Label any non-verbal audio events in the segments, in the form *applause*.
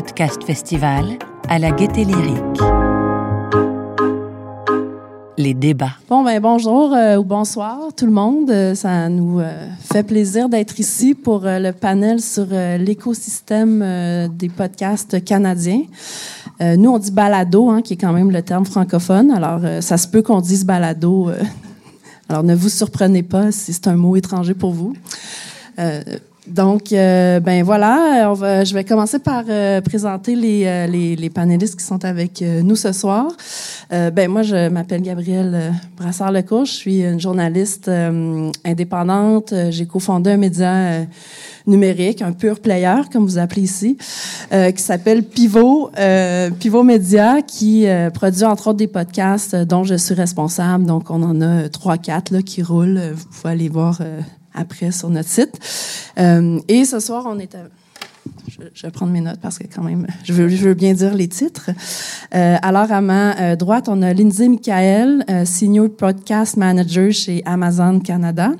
Podcast Festival à la Gaîté Lyrique. Les débats. Bon, ben bonjour euh, ou bonsoir tout le monde. Euh, ça nous euh, fait plaisir d'être ici pour le panel sur l'écosystème des podcasts canadiens. nous, on dit balado, hein, qui est quand même le terme francophone. Alors, ça se peut qu'on dise balado. *laughs* alors, ne vous surprenez pas si c'est un mot étranger pour vous. Donc, euh, ben voilà, je vais commencer par euh, présenter euh, les, les, panélistes qui sont avec nous ce soir. ben moi, je m'appelle Gabrielle Brassard-Lecourt, je suis une journaliste indépendante. J'ai cofondé un média numérique, un pur player, comme vous appelez ici, qui s'appelle Pivot, Pivot Média, qui produit entre autres des podcasts dont je suis responsable. Donc, on en a trois, quatre là, qui roulent. Vous pouvez aller voir après sur notre site. Euh, et ce soir, on est à... Je, vais prendre mes notes parce que quand même, je veux, je veux bien dire les titres. Euh, alors, à ma euh, droite, on a Lindsay Michael, Senior Podcast Manager chez Amazon Canada.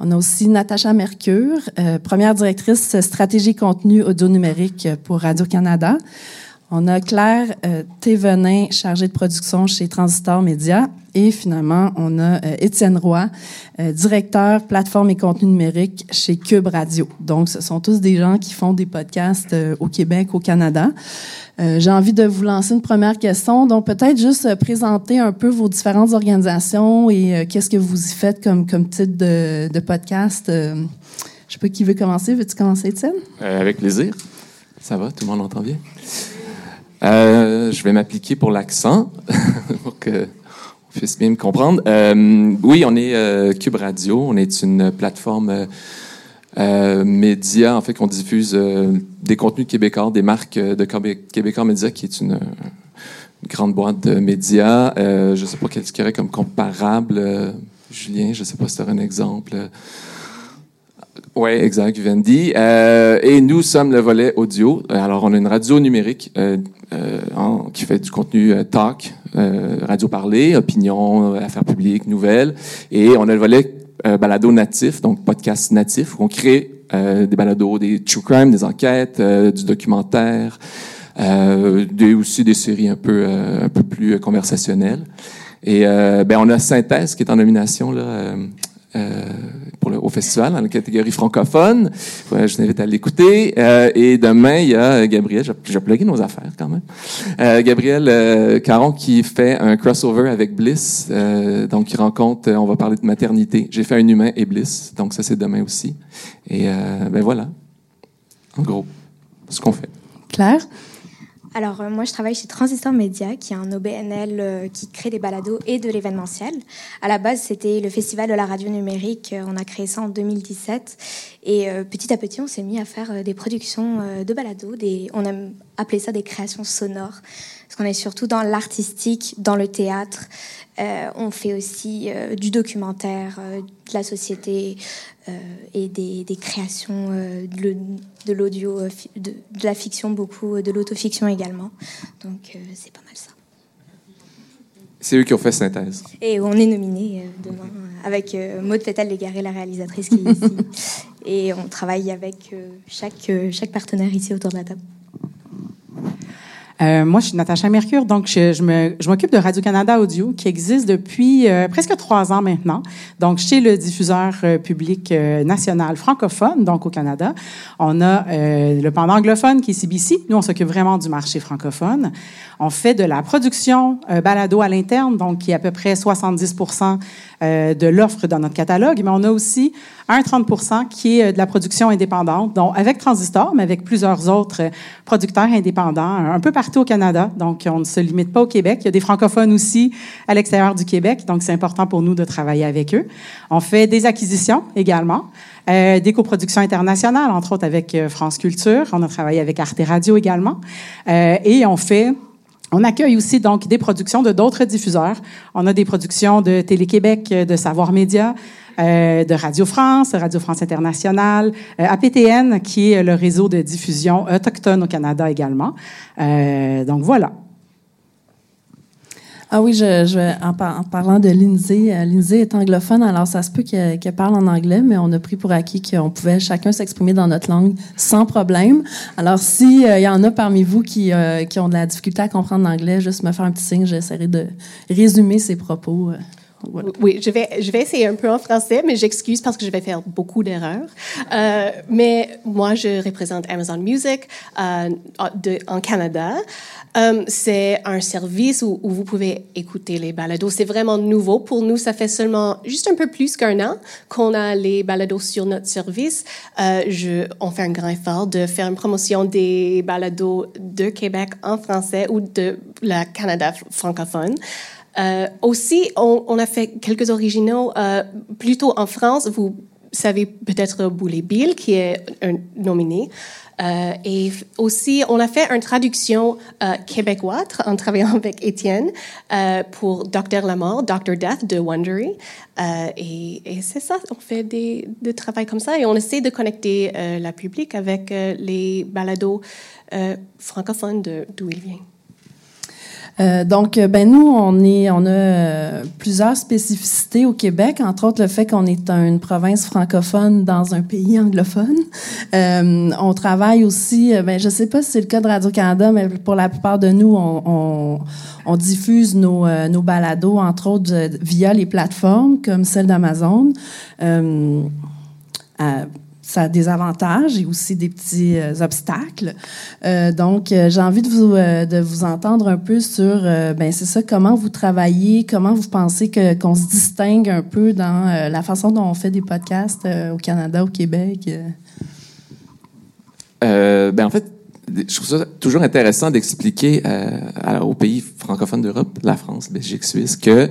On a aussi Natacha Mercure, première directrice stratégie contenu audio numérique pour Radio-Canada. On a Claire euh, Thévenin, chargée de production chez Transistor Média. Et finalement, on a euh, Étienne Roy, euh, directeur plateforme et contenu numérique chez Cube Radio. Donc, ce sont tous des gens qui font des podcasts au Québec, au Canada. J'ai envie de vous lancer une première question. Donc, peut-être juste présenter un peu vos différentes organisations et qu'est-ce que vous y faites comme, comme titre de, de podcast. je sais pas qui veut commencer. Veux-tu commencer, Étienne? avec plaisir. Ça va? Tout le monde entend bien? Euh, je vais m'appliquer pour l'accent, *laughs* pour que on puisse bien me comprendre. Euh, oui, on est euh, Cube Radio. On est une plateforme euh, média, en fait, qu'on diffuse euh, des contenus québécois, des marques de Québécois Média, qui est une, grande boîte de médias. je ne sais pas quel aurait comme comparable. Julien, je ne sais pas si tu as un exemple. Oui, exact, Vivendi. Euh, et nous sommes le volet audio. Alors, on a une radio numérique euh, euh, qui fait du contenu euh, talk, euh, radio parlée, opinion, affaires publiques, nouvelles. Et on a le volet balado natif, donc podcast natif, où on crée des balados, des true crime, des enquêtes, du documentaire, des, aussi des séries un peu, un peu plus conversationnelles. Et ben, on a Synthèse qui est en nomination là, euh, au festival dans la catégorie francophone. je t'invite à l'écouter. Euh, et demain, il y a Gabriel, j'ai plugué nos affaires quand même. Euh, Gabriel euh, Caron qui fait un crossover avec Bliss. Donc, il rencontre, on va parler de maternité. J'ai fait un humain et Bliss. Donc, ça, c'est demain aussi. Et ben voilà, en gros, ce qu'on fait. Claire? Alors, euh, moi, je travaille chez Transistor Media, qui est un OBNL euh, qui crée des balados et de l'événementiel. À la base, c'était le Festival de la radio numérique. Euh, on a créé ça en 2017. Et petit à petit, on s'est mis à faire des productions de balados. On a appelé ça des créations sonores. Parce qu'on est surtout dans l'artistique, dans le théâtre. On fait aussi du documentaire, de la société, euh, et des, créations euh, de l'audio, euh, de, la fiction beaucoup, de l'autofiction également. Donc c'est pas mal ça. C'est eux qui ont fait synthèse. Et on est nominé demain avec Maud Fétal-Légaré, la réalisatrice qui est ici. *laughs* Et on travaille avec chaque, chaque partenaire ici autour de la table. Euh, moi, je suis Natacha Mercure, donc je, je m'occupe de Radio-Canada Audio, qui existe depuis euh, presque trois ans maintenant. Donc, chez le diffuseur euh, public euh, national francophone, donc au Canada, on a le pendant anglophone qui est CBC. Nous, on s'occupe vraiment du marché francophone. On fait de la production balado à l'interne, donc qui est à peu près 70% de l'offre dans notre catalogue, mais on a aussi un 30% qui est de la production indépendante, donc avec Transistor, mais avec plusieurs autres producteurs indépendants, un peu partout au Canada. Donc, on ne se limite pas au Québec. Il y a des francophones aussi à l'extérieur du Québec, donc c'est important pour nous de travailler avec eux. On fait des acquisitions également. Euh, des coproductions internationales, entre autres avec euh, France Culture. On a travaillé avec Arte Radio également. Euh, et on fait on accueille aussi donc des productions de d'autres diffuseurs. On a des productions de Télé-Québec, de Savoir Média, euh, de Radio France, Radio France Internationale, euh, APTN, qui est le réseau de diffusion autochtone au Canada également. Euh, donc voilà. Ah oui, je, je, en, parlant de Lindsay, euh, Lindsay est anglophone, alors ça se peut qu'elle parle en anglais, mais on a pris pour acquis qu'on pouvait chacun s'exprimer dans notre langue sans problème. Alors, s'il il y en a parmi vous qui, euh, qui ont de la difficulté à comprendre l'anglais, juste me faire un petit signe, j'essaierai de résumer ses propos. Oui, je vais, je vais essayer un peu en français, mais j'excuse parce que je vais faire beaucoup d'erreurs. Euh, mais moi, je représente Amazon Music euh, de, en Canada. Euh, c'est un service où, où vous pouvez écouter les balados. C'est vraiment nouveau pour nous. Ça fait seulement juste un peu plus qu'un an qu'on a les balados sur notre service. Euh, je, on fait un grand effort de faire une promotion des balados de Québec en français ou de la Canada francophone. Euh, aussi, on, a fait quelques originaux euh, plutôt en France. Vous savez peut-être Boulet Bill, qui est un nominé. Euh, et aussi, on a fait une traduction euh, québécoise en travaillant avec Étienne pour Docteur la mort, Doctor Death de Wondery. et, et c'est ça, on fait des, des travail comme ça et on essaie de connecter la public avec les balados francophones d'où il vient. Euh, donc, ben nous, on est, on a euh, plusieurs spécificités au Québec, entre autres le fait qu'on est une province francophone dans un pays anglophone. Euh, on travaille aussi, ben je sais pas si c'est le cas de Radio Canada, mais pour la plupart de nous, on, on, on diffuse nos, nos balados, entre autres via les plateformes comme celle d'Amazon ça a des avantages et aussi des petits euh, obstacles. Euh, donc, euh, j'ai envie de vous, de vous entendre un peu sur, ben c'est ça, comment vous travaillez, comment vous pensez que qu'on se distingue un peu dans la façon dont on fait des podcasts au Canada, au Québec. ben en fait, je trouve ça toujours intéressant d'expliquer aux pays francophones d'Europe, la France, Belgique, Suisse, que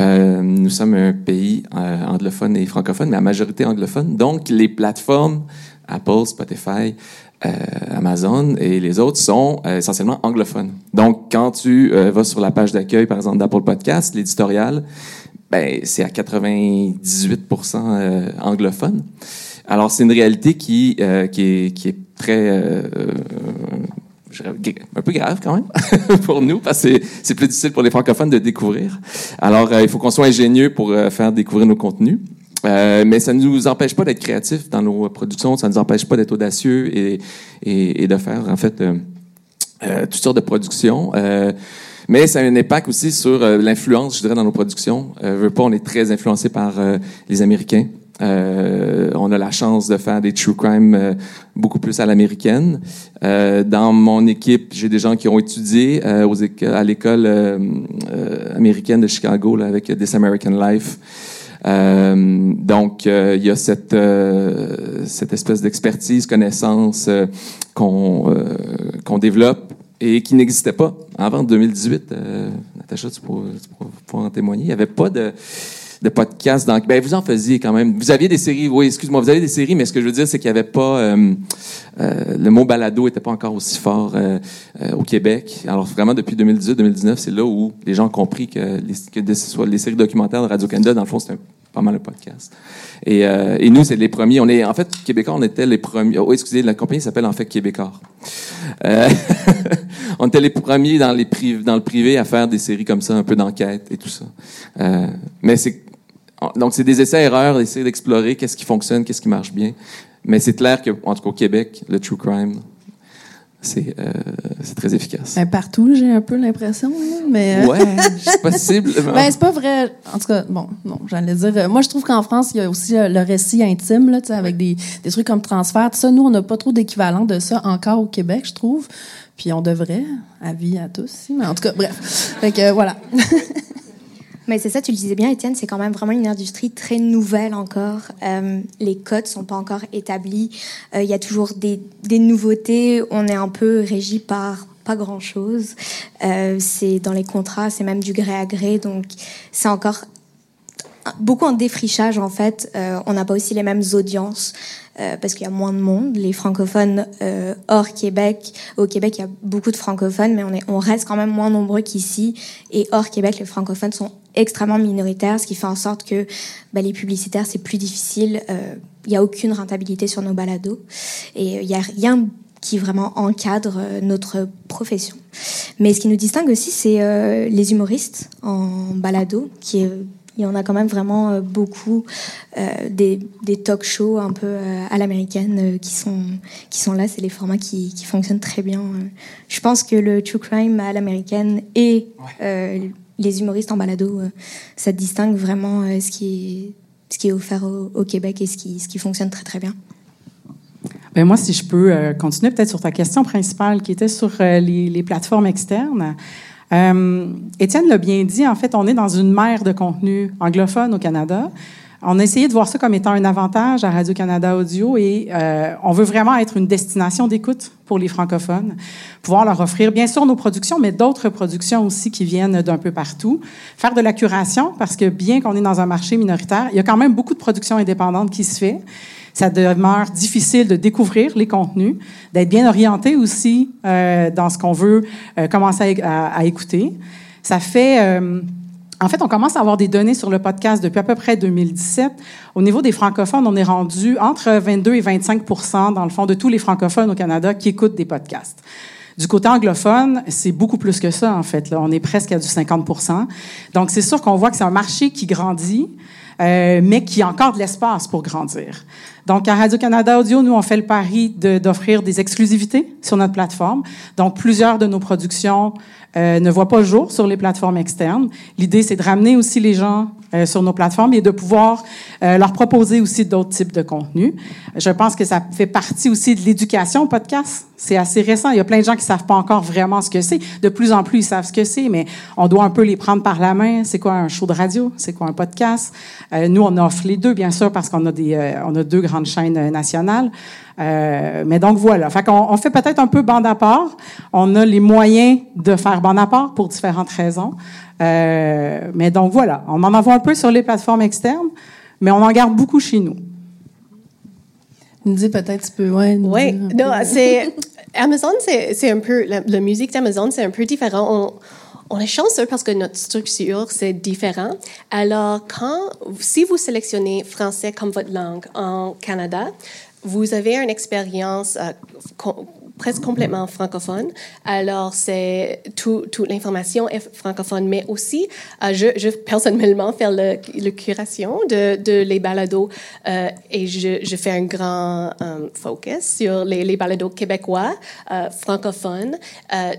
euh, nous sommes un pays euh, anglophone et francophone, mais à majorité anglophone. Donc, les plateformes Apple, Spotify, euh, Amazon et les autres sont essentiellement anglophones. Donc, quand tu vas sur la page d'accueil, par exemple, d'Apple Podcast, l'éditorial, ben, c'est à 98% anglophone. Alors, c'est une réalité qui, qui, est, qui est très un peu grave quand même *laughs* pour nous parce que c'est plus difficile pour les francophones de découvrir. Alors, euh, il faut qu'on soit ingénieux pour euh, faire découvrir nos contenus. Euh, mais ça ne nous empêche pas d'être créatifs dans nos productions, ça ne nous empêche pas d'être audacieux et, et, et, de faire en fait euh, toutes sortes de productions. mais ça a un impact aussi sur l'influence, je dirais, dans nos productions. Veux pas, on est très influencé par les Américains. Euh, on a la chance de faire des true crime euh, beaucoup plus à l'américaine. Euh, dans mon équipe, j'ai des gens qui ont étudié euh, aux à l'école euh, américaine de Chicago là, avec This American Life. donc, il y a cette cette espèce d'expertise, connaissance qu'on qu'on développe et qui n'existait pas avant 2018. Natacha, tu pourras, tu en témoigner. Il n'y avait pas de de podcasts. Donc, ben, vous en faisiez quand même. Vous aviez des séries, oui, excuse-moi, vous avez des séries, mais ce que je veux dire, c'est qu'il n'y avait pas, euh, euh, le mot balado n'était pas encore aussi fort euh, euh, au Québec. Alors, vraiment, depuis 2018-2019, c'est là où les gens ont compris que les, que ce soit les séries documentaires de Radio-Canada, dans le fond, c'était pas mal un podcast. Et, euh, et nous, c'est les premiers. On est, en fait, Québécois, on était les premiers. Oh, excusez, la compagnie s'appelle en fait Québécois. Euh, *laughs* on était les premiers dans, les dans le privé à faire des séries comme ça, un peu d'enquête et tout ça. Euh, mais c'est donc, c'est des essais-erreurs, d'essayer d'explorer qu'est-ce qui fonctionne, qu'est-ce qui marche bien. Mais c'est clair que, en tout cas, au Québec, le true crime, c'est euh, très efficace. Ben, partout, j'ai un peu l'impression, mais euh... ouais, c'est *laughs* possible. ben c'est pas vrai. En tout cas, bon, non, j'allais dire. Euh, moi, je trouve qu'en France, il y a aussi euh, le récit intime là, avec des, des trucs comme transfert. Ça, nous, on n'a pas trop d'équivalent de ça encore au Québec, je trouve. Puis on devrait, avis à tous. Mais en tout cas, bref. fait que voilà. *laughs* Mais c'est ça, tu le disais bien, Étienne, c'est quand même vraiment une industrie très nouvelle encore. Euh, les codes sont pas encore établis. Il euh, y a toujours des, nouveautés. On est un peu régi par pas grand chose. Euh, c'est dans les contrats, c'est même du gré à gré, donc c'est encore beaucoup en défrichage en fait. On n'a pas aussi les mêmes audiences parce qu'il y a moins de monde. Les francophones hors Québec, au Québec il y a beaucoup de francophones, mais on, est, on reste quand même moins nombreux qu'ici. Et hors Québec, les francophones sont extrêmement minoritaires, ce qui fait en sorte que bah, les publicitaires c'est plus difficile. Il n'y a aucune rentabilité sur nos balados et il n'y a rien qui vraiment encadre euh, notre profession. Mais ce qui nous distingue aussi, c'est euh, les humoristes en balado, qui est il y en a quand même vraiment euh, beaucoup des, des talk shows un peu à l'américaine qui sont qui sont là. C'est les formats qui, qui fonctionnent très bien. Je pense que le true crime à l'américaine et les humoristes en balado, ça distingue vraiment ce qui est ce qui est offert au, Québec et ce qui fonctionne très très bien. Ben moi, si je peux euh, continuer peut-être sur ta question principale qui était sur euh, les, plateformes externes. Euh, Étienne l'a bien dit, en fait, on est dans une mer de contenu anglophone au Canada. On a essayé de voir ça comme étant un avantage à Radio-Canada Audio et euh, on veut vraiment être une destination d'écoute pour les francophones, pouvoir leur offrir bien sûr nos productions, mais d'autres productions aussi qui viennent d'un peu partout. Faire de la curation, parce que bien qu'on est dans un marché minoritaire, il y a quand même beaucoup de productions indépendantes qui se fait ça demeure difficile de découvrir les contenus, d'être bien orienté aussi euh, dans ce qu'on veut euh, commencer à, à, écouter. Ça fait... En fait, on commence à avoir des données sur le podcast depuis à peu près 2017. Au niveau des francophones, on est rendu entre 22 et 25% dans le fond de tous les francophones au Canada qui écoutent des podcasts. Du côté anglophone, c'est beaucoup plus que ça, en fait. Là. On est presque à du 50% Donc, c'est sûr qu'on voit que c'est un marché qui grandit, euh, mais qui a encore de l'espace pour grandir. Donc, à Radio-Canada Audio, nous, on fait le pari d'offrir des exclusivités sur notre plateforme. Donc, plusieurs de nos productions euh, ne voient pas le jour sur les plateformes externes. L'idée, c'est de ramener aussi les gens euh, sur nos plateformes et de pouvoir euh, leur proposer aussi d'autres types de contenus. Je pense que ça fait partie aussi de l'éducation au podcast. C'est assez récent. Il y a plein de gens qui savent pas encore vraiment ce que c'est. De plus en plus, ils savent ce que c'est, mais on doit un peu les prendre par la main. C'est quoi un show de radio? C'est quoi un podcast? Euh, nous, on offre les deux, bien sûr, parce qu'on a des, euh, on a deux grandes chaînes nationales. Euh, mais donc voilà. Fait qu'on on fait peut-être un peu bande à part. On a les moyens de faire bande à part pour différentes raisons. Euh, mais donc voilà. On en envoie un peu sur les plateformes externes, mais on en garde beaucoup chez nous. Nous dit peut-être tu peux ouais. Oui. Non, c'est Amazon, c'est un peu la, la musique d'Amazon, c'est un peu différent. On, on est chanceux parce que notre structure, c'est différent. Alors, quand, si vous sélectionnez français comme votre langue en Canada, vous avez une expérience euh, presque complètement francophone. Alors, c'est tout, toute l'information est francophone, mais aussi, euh, je, personnellement fais le, curation de, les balados euh, et je, fais un grand focus sur les, balados québécois francophones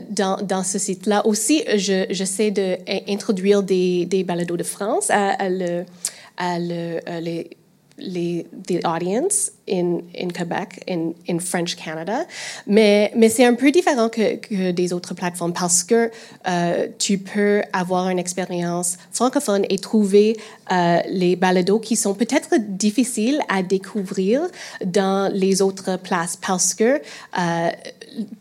dans, ce site-là. Aussi, je, j'essaie d'introduire des, des balados de France à, le, à le, les les, the audience in, in Québec, in, in French Canada. Mais, mais c'est un peu différent que, que des autres plateformes parce que euh, tu peux avoir une expérience francophone et trouver euh, les balados qui sont peut-être difficiles à découvrir dans les autres places parce que, uh,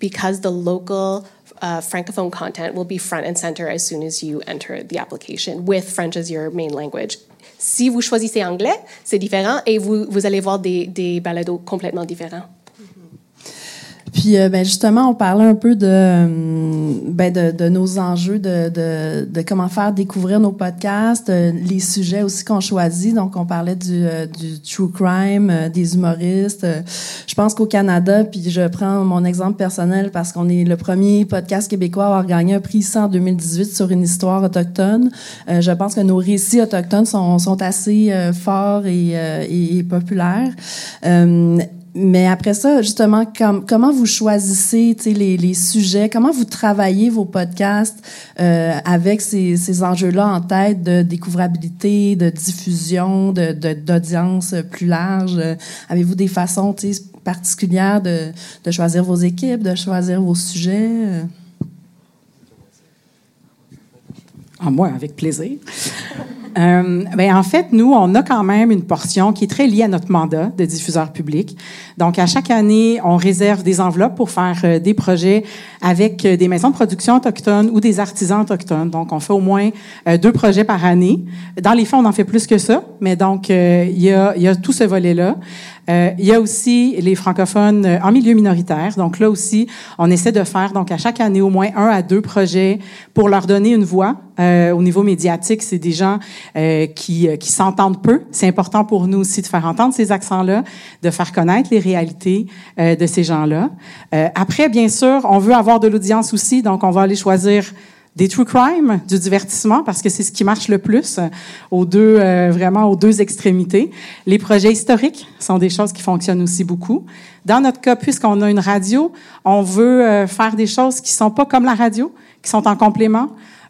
because the local uh, francophone content will be front and center as soon as you enter the application with French as your main language. Si vous choisissez anglais, c'est différent et vous, vous allez voir des, des balados complètement différents. Puis, euh, ben justement, on parlait un peu de, euh, ben de, de, nos enjeux, de, de, de, comment faire découvrir nos podcasts, euh, les sujets aussi qu'on choisit. Donc, on parlait du, du true crime, des humoristes. je pense qu'au Canada, puis je prends mon exemple personnel parce qu'on est le premier podcast québécois à avoir gagné un prix en 2018 sur une histoire autochtone. je pense que nos récits autochtones sont, sont assez forts et, et populaires mais après ça, justement, comment vous choisissez les, sujets, comment vous travaillez vos podcasts euh, avec ces, enjeux-là en tête de découvrabilité, de diffusion, de, d'audience plus large? Avez-vous des façons particulières de, choisir vos équipes, de choisir vos sujets? En moi, avec plaisir. Euh, ben en fait, nous, on a quand même une portion qui est très liée à notre mandat de diffuseur public. Donc, à chaque année, on réserve des enveloppes pour faire euh, des projets avec euh, des maisons de production autochtones ou des artisans autochtones. Donc, on fait au moins deux projets par année. Dans les fonds, on en fait plus que ça, mais donc, il y, a, y a tout ce volet-là. Euh, il y a aussi les francophones euh, en milieu minoritaire. Donc là aussi, on essaie de faire donc à chaque année au moins un à deux projets pour leur donner une voix. Euh, au niveau médiatique, c'est des gens euh, qui, euh, qui s'entendent peu. C'est important pour nous aussi de faire entendre ces accents-là, de faire connaître les réalités euh, de ces gens-là. Après, bien sûr, on veut avoir de l'audience aussi, donc on va aller choisir des true crime, du divertissement, parce que c'est ce qui marche le plus euh, aux deux, euh, vraiment aux deux extrémités. Les projets historiques sont des choses qui fonctionnent aussi beaucoup. Dans notre cas, puisqu'on a une radio, on veut euh, faire des choses qui sont pas comme la radio, qui sont en complément.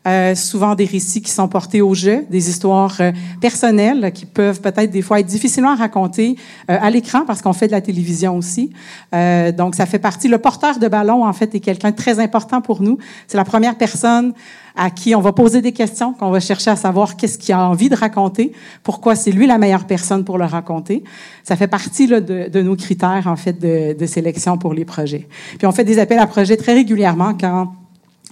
Euh, souvent des récits qui sont portés au jeu, des histoires euh, personnelles qui peuvent peut-être des fois être difficilement à raconter euh, à l'écran parce qu'on fait de la télévision aussi. Euh, donc ça fait partie. Le porteur de ballon en fait est quelqu'un de très important pour nous. C'est la première personne à qui on va poser des questions, qu'on va chercher à savoir qu'est-ce qu'il a envie de raconter, pourquoi c'est lui la meilleure personne pour le raconter. Ça fait partie là, de, de nos critères en fait de, de sélection pour les projets. Puis on fait des appels à projets très régulièrement quand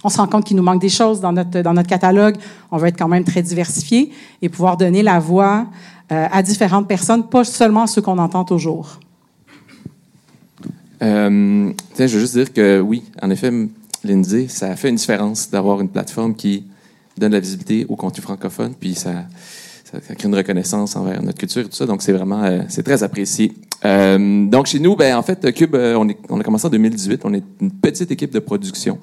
on se rend compte qu'il nous manque des choses dans notre, dans notre catalogue. On veut être quand même très diversifié et pouvoir donner la voix euh, à différentes personnes, pas seulement ceux qu'on entend toujours. Euh, tiens, je veux juste dire que oui, en effet, Lindsay, ça fait une différence d'avoir une plateforme qui donne la visibilité au contenu francophone, puis ça crée une reconnaissance envers notre culture et tout ça. Donc, c'est vraiment, euh, c'est très apprécié. Euh, donc, chez nous, ben, en fait, Cube, euh, on, est, on a commencé en 2018. On est une petite équipe de production.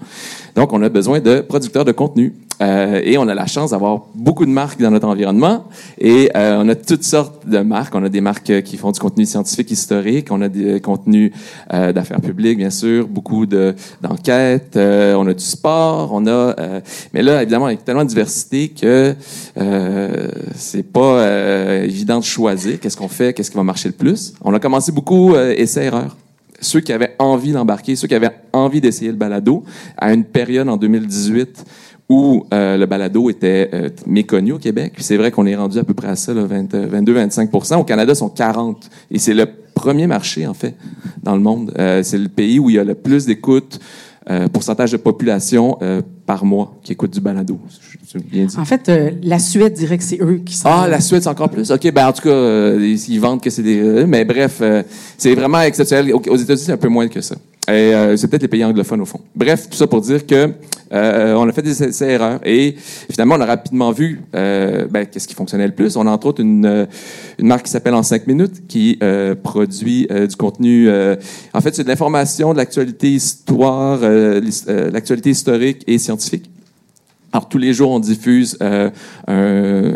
Donc, on a besoin de producteurs de contenu. Euh, et on a la chance d'avoir beaucoup de marques dans notre environnement. Et euh, on a toutes sortes de marques. On a des marques qui font du contenu scientifique historique. On a des contenus euh, d'affaires publiques, bien sûr. Beaucoup de d'enquêtes. On a du sport. On a. mais là, évidemment, avec tellement de diversité que c'est pas évident de choisir qu'est-ce qu'on fait, qu'est-ce qui va marcher le plus. Commencé beaucoup euh, essais-erreurs ceux qui avaient envie d'embarquer, ceux qui avaient envie d'essayer le balado, à une période en 2018 où euh, le balado était euh, méconnu au Québec. C'est vrai qu'on est rendu à peu près à ça, 22-25% Au Canada, sont 40 Et c'est le premier marché, en fait, dans le monde. Euh, c'est le pays où il y a le plus d'écoute, euh, pourcentage de population euh, par mois qui écoute du balado. Je- je- bien dit. En fait, euh, la Suède dirait que c'est eux qui sont. Ah, la Suède, c'est encore plus? OK, ben en tout cas, euh, ils, ils vendent que c'est des... euh, mais bref, euh, c'est vraiment exceptionnel. Au- Aux États-Unis, c'est un peu moins que ça. Et euh, c'est peut-être les pays anglophones, au fond. Bref, tout ça pour dire que euh, on a fait des erreurs et finalement, on a rapidement vu euh, ben, qu'est-ce qui fonctionnait le plus. On a entre autres une, euh, une marque qui s'appelle En 5 minutes qui euh, produit euh, du contenu... en fait, c'est de l'information, de l'actualité histoire, l'actualité historique et scientifique. Alors, tous les jours, on diffuse euh, un,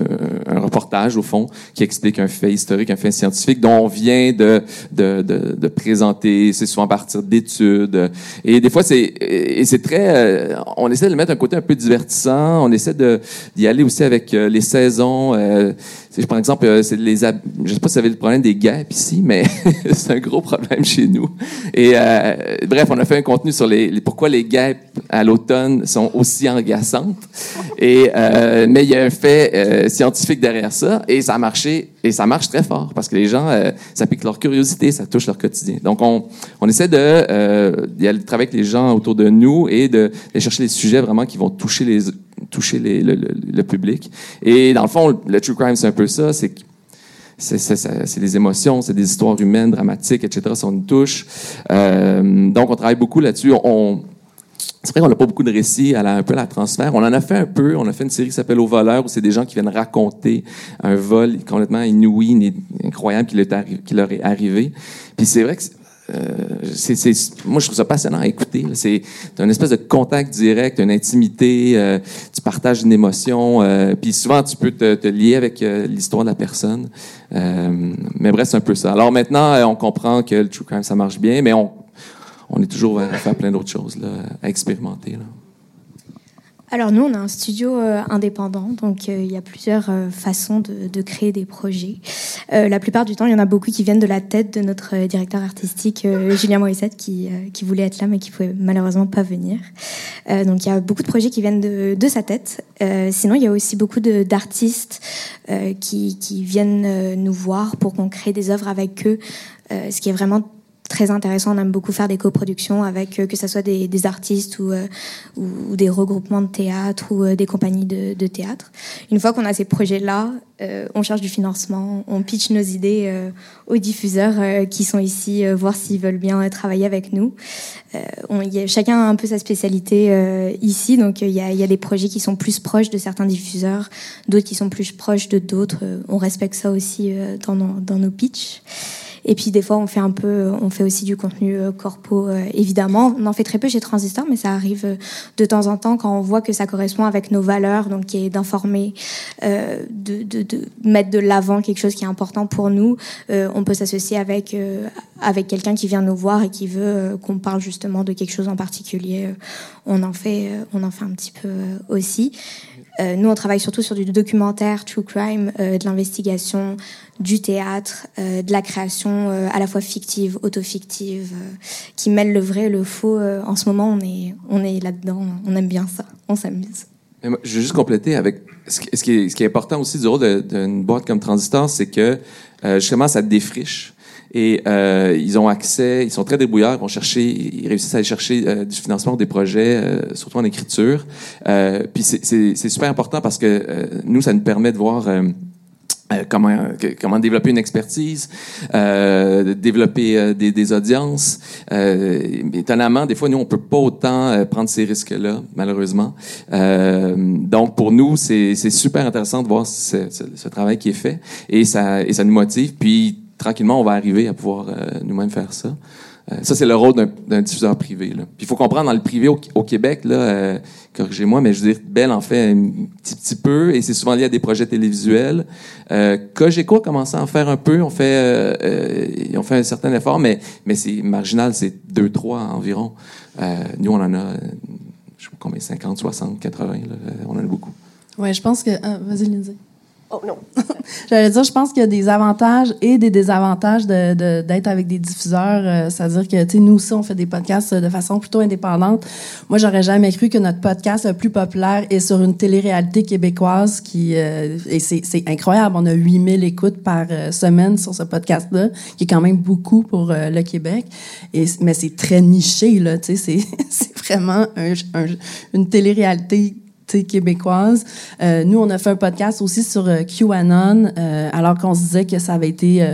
un reportage, au fond, qui explique un fait historique, un fait scientifique dont on vient de, de, de, de présenter. C'est souvent à partir d'études. Et des fois, c'est et c'est très... euh, on essaie de le mettre un côté un peu divertissant. On essaie d'y aller aussi avec euh, les saisons. Si je prends exemple, euh, c'est les... Je sais pas si vous avez le problème des guêpes ici, mais *laughs* c'est un gros problème chez nous. Et euh, bref, on a fait un contenu sur les, les- pourquoi les guêpes à l'automne sont aussi agaçantes. Et euh, mais il y a un fait euh, scientifique derrière ça, et ça a marché, et ça marche très fort parce que les gens, euh, ça pique leur curiosité, ça touche leur quotidien. Donc on, on essaie de euh, d'y aller travailler avec les gens autour de nous et de, de chercher les sujets vraiment qui vont toucher les toucher le, public. Et dans le fond, le true crime, c'est un peu ça, c'est c'est des émotions, c'est des histoires humaines, dramatiques, etc. Ça nous touche. Euh, donc, on travaille beaucoup là-dessus. On, c'est vrai qu'on n'a pas beaucoup de récits à la, un peu la transfert. On en a fait un peu. On a fait une série qui s'appelle Au voleur, où c'est des gens qui viennent raconter un vol complètement inouï, incroyable qui, leur est arrivé. Puis c'est vrai que euh, c'est, moi, je trouve ça passionnant à écouter. C'est une espèce de contact direct, une intimité, euh, partages une émotion, euh, puis souvent tu peux te, lier avec euh, l'histoire de la personne. Euh, mais bref, c'est un peu ça. Alors maintenant, on comprend que le true crime, ça marche bien, mais on, on est toujours à faire plein d'autres choses, là, à expérimenter. Alors nous, on a un studio euh, indépendant, donc euh, il y a plusieurs euh, façons de, de créer des projets. Euh, la plupart du temps, il y en a beaucoup qui viennent de la tête de notre euh, directeur artistique euh, *laughs* Julien Morissette, qui, euh, qui voulait être là, mais qui pouvait malheureusement pas venir. Euh, donc il y a beaucoup de projets qui viennent de, de sa tête. Euh, sinon, il y a aussi beaucoup d'artistes euh, qui, qui viennent euh, nous voir pour qu'on crée des œuvres avec eux, euh, ce qui est vraiment très intéressant. On aime beaucoup faire des coproductions avec que ce soit des, des artistes ou, ou, des regroupements de théâtre ou des compagnies de, de, théâtre. Une fois qu'on a ces projets-là, on cherche du financement, on pitch nos idées aux diffuseurs qui sont ici, voir s'ils veulent bien travailler avec nous. On, y a, chacun a un peu sa spécialité ici, donc il y y a des projets qui sont plus proches de certains diffuseurs, d'autres qui sont plus proches de d'autres. On respecte ça aussi dans nos, dans nos pitchs. Et puis des fois, on fait un peu, on fait aussi du contenu euh, corpo, euh, évidemment. On en fait très peu chez Transistor, mais ça arrive euh, de temps en temps quand on voit que ça correspond avec nos valeurs, donc qui est d'informer, de, de, de, mettre de l'avant quelque chose qui est important pour nous. on peut s'associer avec avec quelqu'un qui vient nous voir et qui veut qu'on parle justement de quelque chose en particulier. on en fait, on en fait un petit peu aussi. Euh, nous, on travaille surtout sur du documentaire, true crime, euh, de l'investigation, du théâtre, euh, de la création à la fois fictive, auto-fictive, qui mêle le vrai et le faux. en ce moment, on est, on est là-dedans, on aime bien ça, on s'amuse. je vais juste compléter avec ce qui, est, ce qui est important aussi du rôle d'une boîte comme Transistor, c'est que justement, ça défriche et euh, ils ont accès, ils sont très débrouillards, ils vont chercher, ils réussissent à aller chercher euh, du financement des projets, euh, surtout en écriture. Euh, puis c'est super important parce que euh, nous, ça nous permet de voir comment comment développer une expertise, euh, développer des, des, audiences. Euh, étonnamment, des fois, nous, on peut pas autant prendre ces risques-là, malheureusement. donc, pour nous, c'est super intéressant de voir ce, ce, ce, travail qui est fait et ça et ça nous motive. Puis tranquillement, on va arriver à pouvoir euh, nous-mêmes faire ça. Euh, ça, c'est le rôle d'un diffuseur privé. Puis il faut comprendre, dans le privé au, Québec, là, euh, corrigez-moi, mais je veux dire, Bell en fait un petit, petit peu, et c'est souvent lié à des projets télévisuels. Euh, Cogeco a commencé à en faire un peu, on fait, ils ont fait un certain effort, mais, mais c'est marginal, c'est 2-3 environ. nous, on en a, je sais pas combien, 50, 60, 80, on en a beaucoup. Oui, je pense que... Vas-y, Lindsay. Oh non. *laughs* J'allais dire, je pense qu'il y a des avantages et des désavantages d'être de, avec des diffuseurs. Euh, c'est-à-dire que, tu sais, nous aussi, on fait des podcasts de façon plutôt indépendante. Moi, j'aurais jamais cru que notre podcast le plus populaire est sur une télé-réalité québécoise qui, euh, et c'est incroyable. On a 8000 écoutes par euh, semaine sur ce podcast-là, qui est quand même beaucoup pour le Québec. Et, mais c'est très niché, là, tu sais, c'est *laughs* vraiment un, une télé-réalité québécoise. Euh, nous, on a fait un podcast aussi sur euh, QAnon, euh, alors qu'on se disait que ça avait été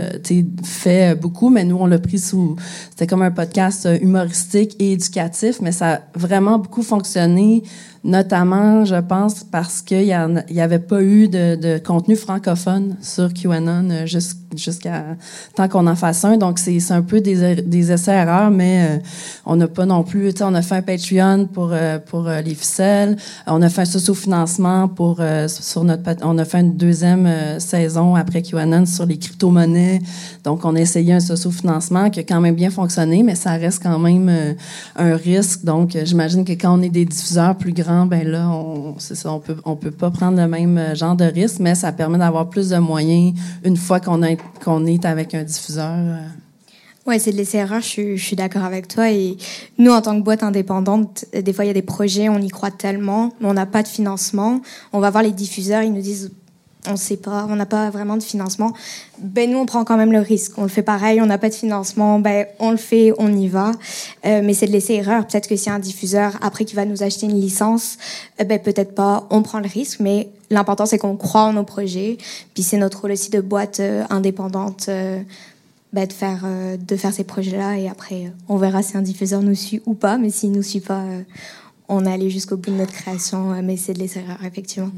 fait beaucoup, mais nous, on l'a pris sous... C'était comme un podcast humoristique et éducatif, mais ça a vraiment beaucoup fonctionné notamment, je pense, parce qu'il n'y avait pas eu de, de, contenu francophone sur QAnon euh, jusqu'à tant qu'on en fasse un. Donc, c'est un peu des, des essais-erreurs, mais euh, on n'a pas non plus... On a fait un Patreon pour, euh, pour les ficelles. On a fait un socio-financement pour, sur notre... On a fait une deuxième saison après QAnon sur les crypto-monnaies. Donc, on a essayé un socio-financement qui a quand même bien fonctionné, mais ça reste quand même un risque. Donc, j'imagine que quand on est des diffuseurs plus grands, ben là, on, ça, on peut, on peut pas prendre le même euh, genre de risque, mais ça permet d'avoir plus de moyens une fois qu'on qu'on est avec un diffuseur. Euh. Ouais, c'est de laisser erreur. Je, je suis d'accord avec toi. Et nous, en tant que boîte indépendante, des fois, il y a des projets, on y croit tellement, mais on n'a pas de financement. On va voir les diffuseurs, ils nous disent on sait pas, on n'a pas vraiment de financement. Ben nous, on prend quand même le risque. On le fait pareil, on n'a pas de financement, ben on le fait, on y va. Euh, mais c'est de laisser erreur. Peut-être que si un diffuseur après qui va nous acheter une licence, euh, ben peut-être pas. On prend le risque, mais l'important c'est qu'on croit en nos projets. Puis c'est notre rôle aussi de boîte euh, indépendante. De faire de faire ces projets-là et après on verra si un diffuseur nous suit ou pas mais s'il nous suit pas on est allé jusqu'au bout de notre création mais c'est de laisser erreur effectivement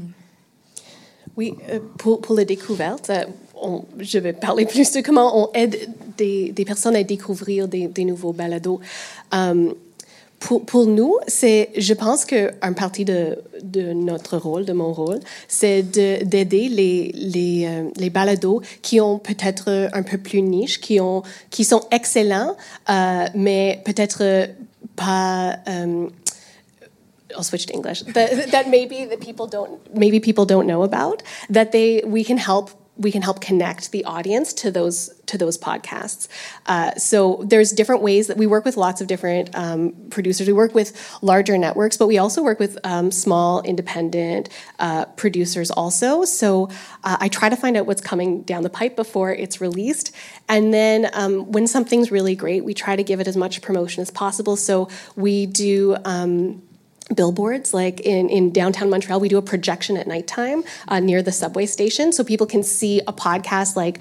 oui, euh, pour, pour la découverte, euh, je vais parler *laughs* plus de comment on aide des, des personnes à découvrir des, des nouveaux balados. Euh, pour, pour, nous, c'est, je pense qu'un partie de, de, notre rôle, de mon rôle, c'est d'aider les, les, les, balados qui ont peut-être un peu plus niche, qui, ont, qui sont excellents, mais peut-être pas I'll switch to English. that, that maybe the people don't maybe people don't know about that they we can help we can help connect the audience to those to those podcasts. Uh, so there's different ways that we work with lots of different um, producers. We work with larger networks, but we also work with um, small independent uh, producers also. So uh, I try to find out what's coming down the pipe before it's released, and then um, when something's really great, we try to give it as much promotion as possible. So we do. Billboards like in, in downtown montreal we do a projection at nighttime uh, near the subway station so people can see a podcast like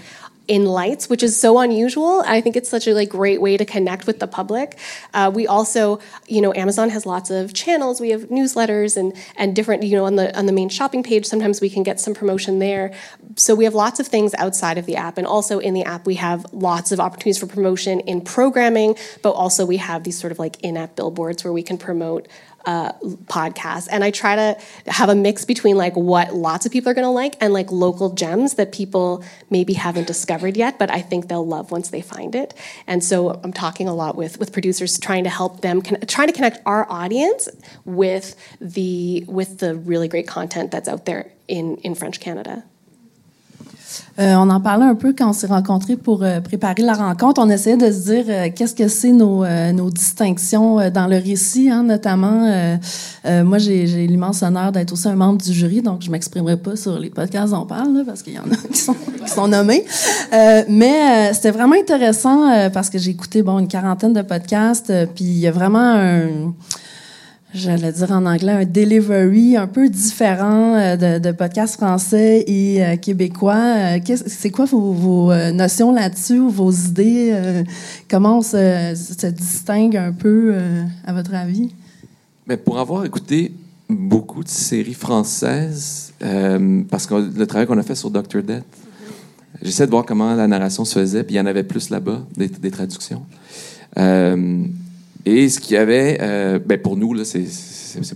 in lights which is so unusual. I think it's such a like great way to connect with the public. Uh, we also you know amazon has lots of channels. We have newsletters and and different you know on the on the main shopping page sometimes we can get some promotion there. So we have lots of things outside of the app and also in the app we have lots of opportunities for promotion in programming but also we have these sort of like in-app billboards where we can promote uh, podcasts. And I try to have a mix between like what lots of people are going to like and like local gems that people maybe haven't discovered yet, but I think they'll love once they find it. And so I'm talking a lot with with producers trying to help them con- trying to connect our audience with the with the really great content that's out there in in French Canada. Euh, on en parlait un peu quand on s'est rencontrés pour euh, préparer la rencontre. On essayait de se dire euh, qu'est-ce que c'est nos, nos distinctions dans le récit, hein, notamment. Moi, j'ai l'immense honneur d'être aussi un membre du jury, donc je m'exprimerai pas sur les podcasts dont on parle, parce qu'il y en a *laughs* qui sont, qui sont nommés. mais c'était vraiment intéressant parce que j'ai écouté bon une quarantaine de podcasts, puis il y a vraiment un j'allais dire en anglais, un delivery un peu différent euh, de, de podcasts français et euh, québécois. Euh, c'est quoi vos, notions là-dessus vos idées? comment on se, distingue un peu, à votre avis? Mais pour avoir écouté beaucoup de séries françaises, parce que le travail qu'on a fait sur Dr. Death, j'essaie de voir comment la narration se faisait, puis il y en avait plus là-bas, des traductions. Et ce qu'il y avait, euh, ben pour nous, c'est,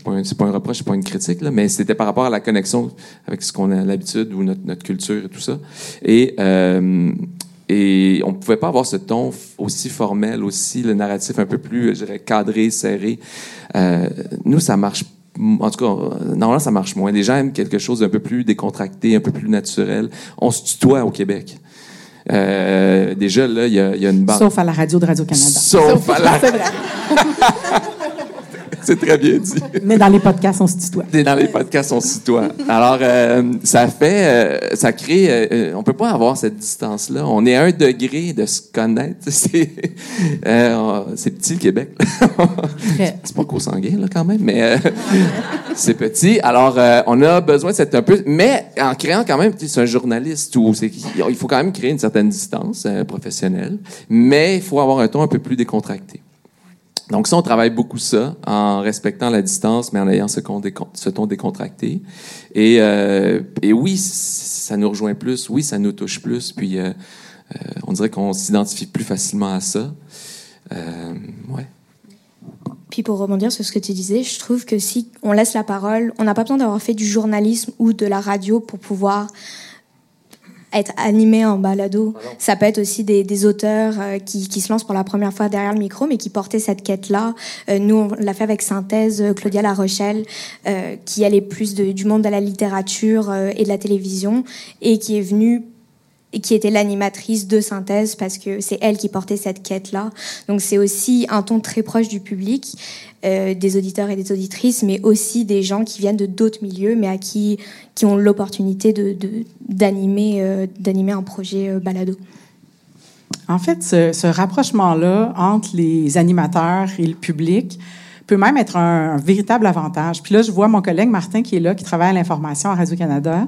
pas, pas un reproche, c'est pas une critique, là, mais c'était par rapport à la connexion avec ce qu'on a l'habitude ou notre, notre culture et tout ça. Et, euh, et on pouvait pas avoir ce ton aussi formel, aussi le narratif un peu plus, je cadré, serré. Euh, nous, ça marche en tout cas, normalement, ça marche moins. Les gens aiment quelque chose d'un peu plus décontracté, un peu plus naturel. On se tutoie au Québec. Euh, déjà, là, il y, a, une bande. Sauf à la radio de Radio-Canada. Sauf, à la... *laughs* *laughs* *laughs* C'est très bien dit. Mais dans les podcasts, on se tutoie. Dans les podcasts, on se tutoie. Alors, euh, ça fait, euh, ça crée, euh, on peut pas avoir cette distance-là. On est à un degré de se connaître. *laughs* C'est, c'est petit le Québec. *laughs* c'est pas consanguin là quand même, mais c'est petit. Alors, on a besoin de cette un peu, mais en créant quand même, c'est un journaliste ou c'est, il faut quand même créer une certaine distance professionnelle, mais il faut avoir un ton un peu plus décontracté. Donc ça, on travaille beaucoup ça, en respectant la distance, mais en ayant ce, ton décontracté. Et, euh, oui, ça nous rejoint plus, oui, ça nous touche plus, puis euh, euh, on dirait qu'on s'identifie plus facilement à ça. ouais. Puis pour rebondir sur ce que tu disais, je trouve que si on laisse la parole, on n'a pas besoin d'avoir fait du journalisme ou de la radio pour pouvoir être animé en balado. Ça peut être aussi des, des auteurs euh, qui, qui, se lancent pour la première fois derrière le micro, mais qui portaient cette quête-là. Euh, nous, on l'a fait avec Synthèse, euh, Claudia La Rochelle, qui allait plus de, du monde de la littérature et de la télévision, et qui est venue qui était l'animatrice de synthèse parce que c'est elle qui portait cette quête-là. Donc c'est aussi un ton très proche du public, euh, des auditeurs et des auditrices, mais aussi des gens qui viennent de d'autres milieux, mais à qui qui ont l'opportunité d'animer euh, d'animer un projet euh, balado. En fait, ce, rapprochement-là entre les animateurs et le public peut même être un, véritable avantage. Puis là, je vois mon collègue Martin qui est là, qui travaille à l'information à Radio-Canada.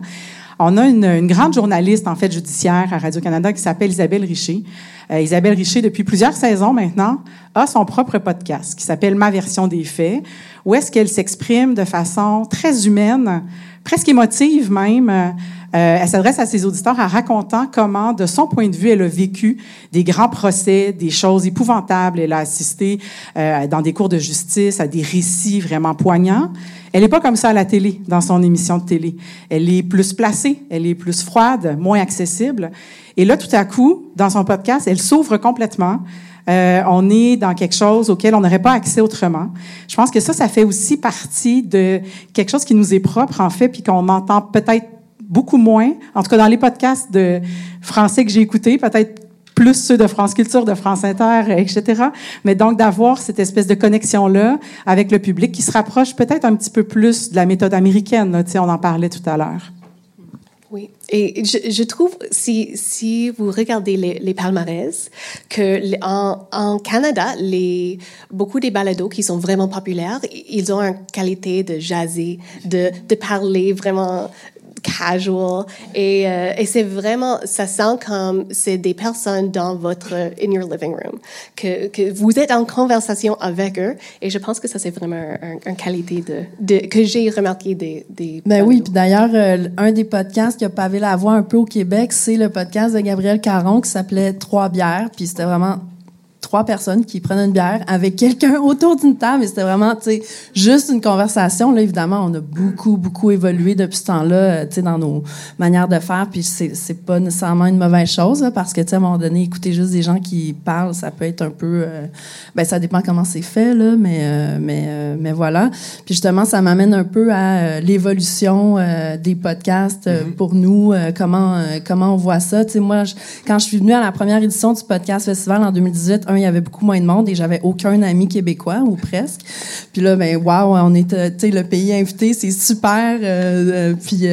On a une, grande journaliste, en fait, judiciaire à Radio-Canada qui s'appelle Isabelle Richer. Euh, Isabelle Richer, depuis plusieurs saisons maintenant, a son propre podcast qui s'appelle Ma version des faits, où est-ce qu'elle s'exprime de façon très humaine, presque émotive même. Euh, elle s'adresse à ses auditeurs en racontant comment, de son point de vue, elle a vécu des grands procès, des choses épouvantables. Elle a assisté euh, dans des cours de justice à des récits vraiment poignants. Elle n'est pas comme ça à la télé, dans son émission de télé. Elle est plus placée, elle est plus froide, moins accessible. Et là, tout à coup, dans son podcast, elle s'ouvre complètement. Euh, on est dans quelque chose auquel on n'aurait pas accès autrement. Je pense que ça, ça fait aussi partie de quelque chose qui nous est propre, en fait, puis qu'on entend peut-être beaucoup moins. En tout cas, dans les podcasts de français que j'ai écoutés, peut-être plus ceux de France Culture, de France Inter, etc. Mais donc d'avoir cette espèce de connexion-là avec le public qui se rapproche peut-être un petit peu plus de la méthode américaine. Là, on en parlait tout à l'heure. Oui, et je, trouve, si, vous regardez les, palmarès, que en, Canada, beaucoup des balados qui sont vraiment populaires, ils ont une qualité de jaser, de parler vraiment casual. Et, euh, et c'est vraiment ça sent comme c'est des personnes dans votre in your living room que, que vous êtes en conversation avec eux. Et je pense que ça c'est vraiment une qualité de, de, que j'ai remarqué des des ben oui puis d'ailleurs euh, un des podcasts qui a pavé la voix un peu au Québec c'est le podcast de Gabriel Caron qui s'appelait Trois bières puis c'était vraiment trois personnes qui prennent une bière avec quelqu'un autour d'une table. Et c'était vraiment, tu sais, juste une conversation. Là, évidemment, on a beaucoup, beaucoup évolué depuis ce temps-là, euh, tu sais, dans nos manières de faire. Puis c'est, c'est pas nécessairement une mauvaise chose, parce que, tu sais, à un moment donné, écouter juste des gens qui parlent, ça peut être un peu, euh, ben ça dépend comment c'est fait, là, mais, euh, mais, mais voilà. Puis justement, ça m'amène un peu à l'évolution des podcasts mm-hmm. pour nous, comment, comment on voit ça. Tu sais, moi, quand je suis venue à la première édition du podcast festival en 2018, il y avait beaucoup moins de monde et j'avais aucun ami québécois ou presque. Puis là, ben waouh, on est, euh, tu sais, le pays invité, c'est super. Euh, euh, puis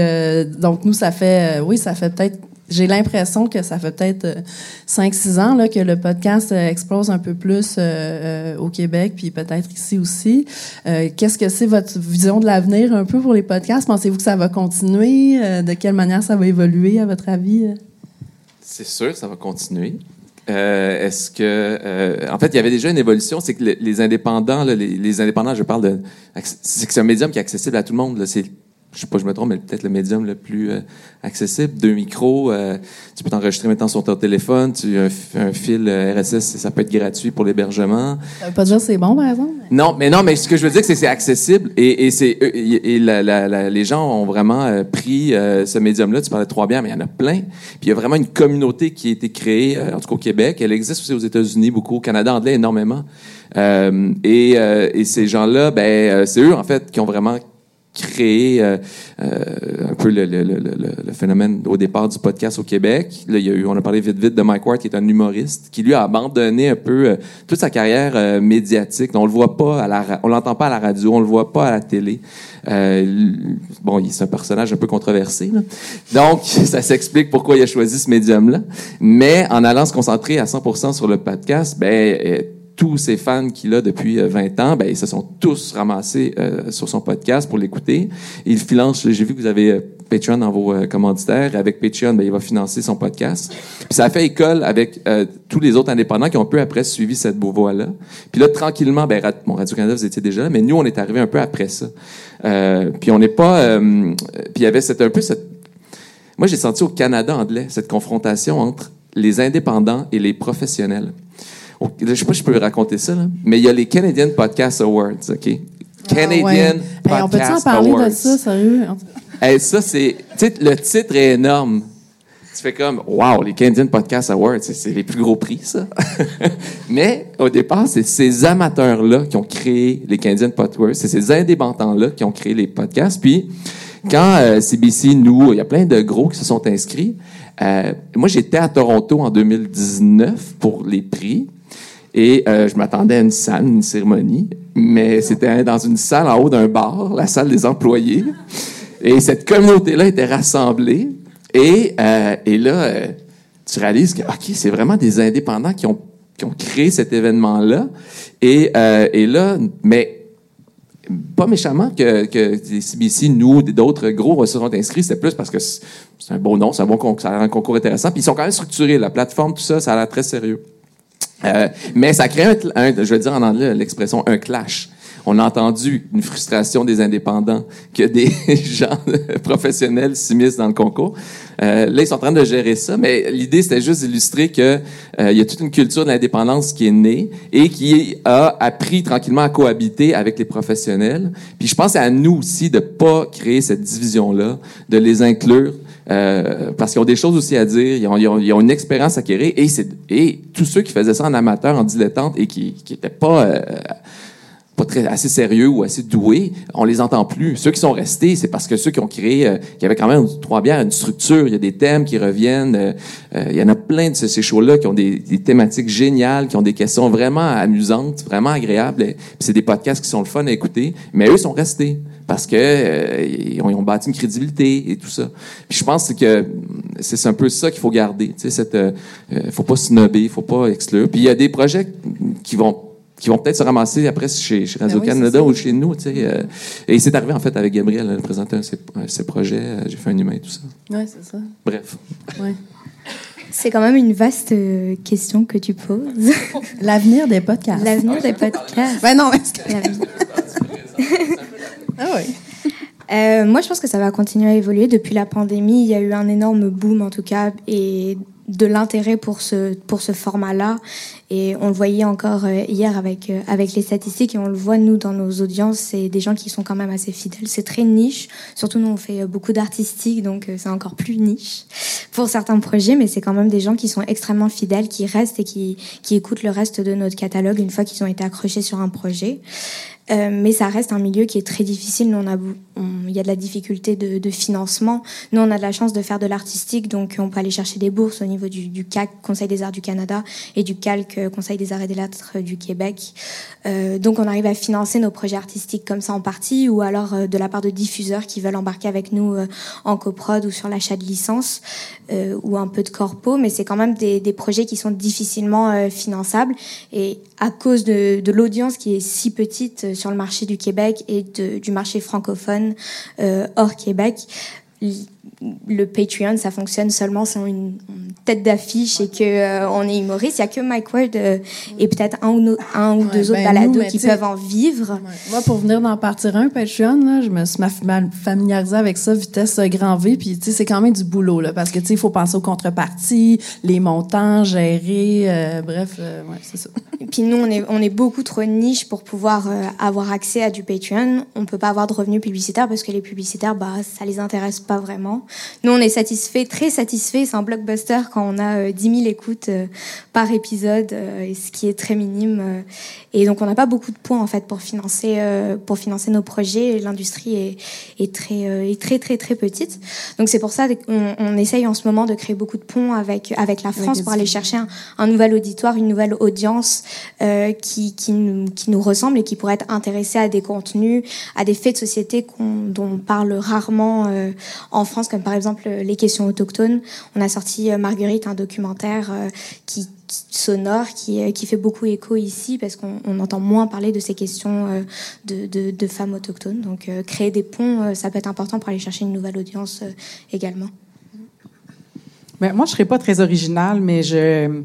donc nous, ça fait, oui, ça fait peut-être j'ai l'impression que ça fait peut-être 5-6 ans là, que le podcast explose un peu plus au Québec, puis peut-être ici aussi. Qu'est-ce que c'est votre vision de l'avenir un peu pour les podcasts? Pensez-vous que ça va continuer? de quelle manière ça va évoluer, à votre avis? C'est sûr, ça va continuer. Euh, est-ce que, euh, en fait, il y avait déjà une évolution, c'est que les, indépendants, les, les, indépendants, je parle de, c'est que c'est un médium qui est accessible à tout le monde. C'est je sais pas, je me trompe, mais peut-être le médium le plus euh, accessible. Deux micros, euh, tu peux t'enregistrer maintenant sur ton téléphone, tu un, un fil euh, RSS, ça peut être gratuit pour l'hébergement. Ça veut pas dire que c'est bon, par exemple? Non, mais non, mais ce que je veux dire, c'est que c'est accessible et, et c'est et, la, la, les gens ont vraiment pris ce médium-là. Tu parlais de trois bières, mais il y en a plein. Puis il y a vraiment une communauté qui a été créée, en tout cas au Québec. Elle existe aussi aux États-Unis, beaucoup au Canada anglais, énormément. et, et ces gens-là, ben, c'est eux en fait qui ont vraiment créé euh, euh, un peu le, le, le, le, phénomène au départ du podcast au Québec. Là, il y a eu, on a parlé vite vite de Mike Ward, qui est un humoriste, qui lui a abandonné un peu euh, toute sa carrière médiatique. On le voit pas à la, on l'entend pas à la radio, on le voit pas à la télé. bon, il c'est un personnage un peu controversé. Là. Donc, *laughs* ça s'explique pourquoi il a choisi ce médium-là. Mais en allant se concentrer à 100% sur le podcast, ben tous ces fans qu'il a depuis 20 euh, ans, ben, ils se sont tous ramassés euh, sur son podcast pour l'écouter. Il finance, j'ai vu que vous avez euh, Patreon dans vos commanditaires. Avec Patreon, ben, il va financer son podcast. Puis ça a fait école avec tous les autres indépendants qui ont peu après suivi cette voie-là. Puis là, tranquillement, ben, mon Radio-Canada, vous étiez déjà là, mais nous, on est arrivé un peu après ça. puis on n'est pas... puis il y avait cette, un peu cette... Moi, j'ai senti au Canada anglais cette confrontation entre les indépendants et les professionnels. Je sais pas si je peux raconter ça, là, mais il y a les Canadian Podcast Awards, OK? Ah, Canadian Podcast on peut en parler de ça, sérieux? ça, c'est... Le titre est énorme. Tu fais comme, wow, les Canadian Podcast Awards, c'est les plus gros prix, ça. *laughs* Mais au départ, c'est ces amateurs-là qui ont créé les Canadian Podcast Awards. C'est ces indépendants-là qui ont créé les podcasts. Puis, quand CBC, euh, nous, il y a plein de gros qui se sont inscrits. Euh, moi, j'étais à Toronto en 2019 pour les prix. Et euh, je m'attendais à une salle, une cérémonie, mais c'était dans une salle en haut d'un bar, la salle des employés. Et cette communauté-là était rassemblée. Et, euh, et là, euh, tu réalises que, OK, c'est vraiment des indépendants qui ont, qui ont créé cet événement-là. Et, euh, et là, mais pas méchamment que, que CBC, nous, d'autres gros se sont inscrits, c'était plus parce que c'est un beau nom, c'est un bon concours, ça a un concours intéressant. Puis ils sont quand même structurés, la plateforme, tout ça, ça a l'air très sérieux. Euh, mais ça crée, un, je veux dire en anglais l'expression un clash. On a entendu une frustration des indépendants que des *laughs* gens professionnels s'immiscent dans le concours. Euh, là, ils sont en train de gérer ça, mais l'idée, c'était juste d'illustrer que euh, il y a toute une culture de l'indépendance qui est née et qui a appris tranquillement à cohabiter avec les professionnels. Puis je pense à nous aussi de pas créer cette division-là, de les inclure, euh, parce qu'ils ont des choses aussi à dire, ils ont, ils ont, une expérience à et, et tous ceux qui faisaient ça en amateur, en dilettante, et qui n'étaient pas, euh, pas très assez sérieux ou assez doués, on les entend plus. Ceux qui sont restés, c'est parce que ceux qui ont créé, euh, qui avaient quand même trois bières, une structure, il y a des thèmes qui reviennent. euh, euh, il y en a plein de ces, shows-là qui ont des, des thématiques géniales, qui ont des questions vraiment amusantes, vraiment agréables. C'est des podcasts qui sont le fun à écouter, mais eux sont restés parce que euh, ils, ont, ils ont bâti une crédibilité et tout ça. Puis je pense que c'est un peu ça qu'il faut garder. Tu sais, cette, euh, euh, faut pas snobber, faut pas exclure. Puis il y a des projets qui vont qui vont peut-être se ramasser après chez, chez Ben oui, Radio-Canada ou chez nous. Tu sais, euh, et c'est arrivé en fait avec Gabriel, elle présentait un ses, ses projets, euh, j'ai fait un humain et tout ça. Oui, c'est ça. Bref. Ouais. C'est quand même une vaste euh, question que tu poses. L'avenir des podcasts. L'avenir des podcasts. Ben non, est-ce que... *laughs* Ah. *laughs* Euh, moi, je pense que ça va continuer à évoluer. Depuis la pandémie, il y a eu un énorme boom, en tout cas, et de l'intérêt pour ce, pour ce format-là. Et on le voyait encore euh, hier avec, euh, avec les statistiques, et on le voit, nous, dans nos audiences, c'est des gens qui sont quand même assez fidèles. C'est très niche. Surtout, nous, on fait beaucoup d'artistique, donc c'est encore plus niche pour certains projets, mais c'est quand même des gens qui sont extrêmement fidèles, qui restent et qui, qui écoutent le reste de notre catalogue une fois qu'ils ont été accrochés sur un projet. Euh, mais ça reste un milieu qui est très difficile. Il y a de la difficulté de, financement. Nous, on a de la chance de faire de l'artistique, donc on peut aller chercher des bourses au niveau du, CAC, Conseil des Arts du Canada, et du CALC, euh, Conseil des Arts et des Lettres du Québec. Euh, donc, on arrive à financer nos projets artistiques comme ça en partie, ou alors de la part de diffuseurs qui veulent embarquer avec nous en coprod ou sur l'achat de licences, ou un peu de corpo, mais c'est quand même des, projets qui sont difficilement finançables. Et à cause de, l'audience qui est si petite sur le marché du Québec et du marché francophone euh, hors Québec, le Patreon, ça fonctionne seulement sur une, une tête d'affiche et que euh, on est humoriste. Il y a que Mike Ward euh, et peut-être un ou, no- un ou Ouais, deux autres ben, balados nous, qui peuvent en vivre. Ouais. Moi, pour venir d'en partir un Patreon, là, je me suis ma- ma- familiarisée avec ça, vitesse grand V, puis tu sais, c'est quand même du boulot, là, parce que tu sais, il faut penser aux contreparties, les montants, gérer, euh, bref, ouais, c'est ça. Et *laughs* puis nous, on est, on est beaucoup trop niche pour pouvoir avoir accès à du Patreon. On peut pas avoir de revenus publicitaires parce que les publicitaires, bah, ça les intéresse pas vraiment. Nous, on est satisfait, très satisfait. C'est un blockbuster quand on a euh, 10 000 écoutes euh, par épisode, euh, et ce qui est très minime. euh. et donc, on n'a pas beaucoup de points en fait pour financer, euh, pour financer nos projets. L'industrie est, est très, euh, est très, très, très petite. Donc, c'est pour ça qu'on on essaye en ce moment de créer beaucoup de ponts avec avec la France pour aller chercher un, un nouvel auditoire, une nouvelle audience euh, qui, qui, nous, qui nous ressemble et qui pourrait être intéressée à des contenus, à des faits de société dont on parle rarement euh, en France, comme par exemple euh, les questions autochtones. On a sorti euh, Marguerite, un documentaire euh, qui, sonore qui, qui fait beaucoup écho ici parce qu'on on entend moins parler de ces questions de, de, femmes autochtones. Donc créer des ponts, ça peut être important pour aller chercher une nouvelle audience également. Ben, moi, je ne serais pas très originale, mais je,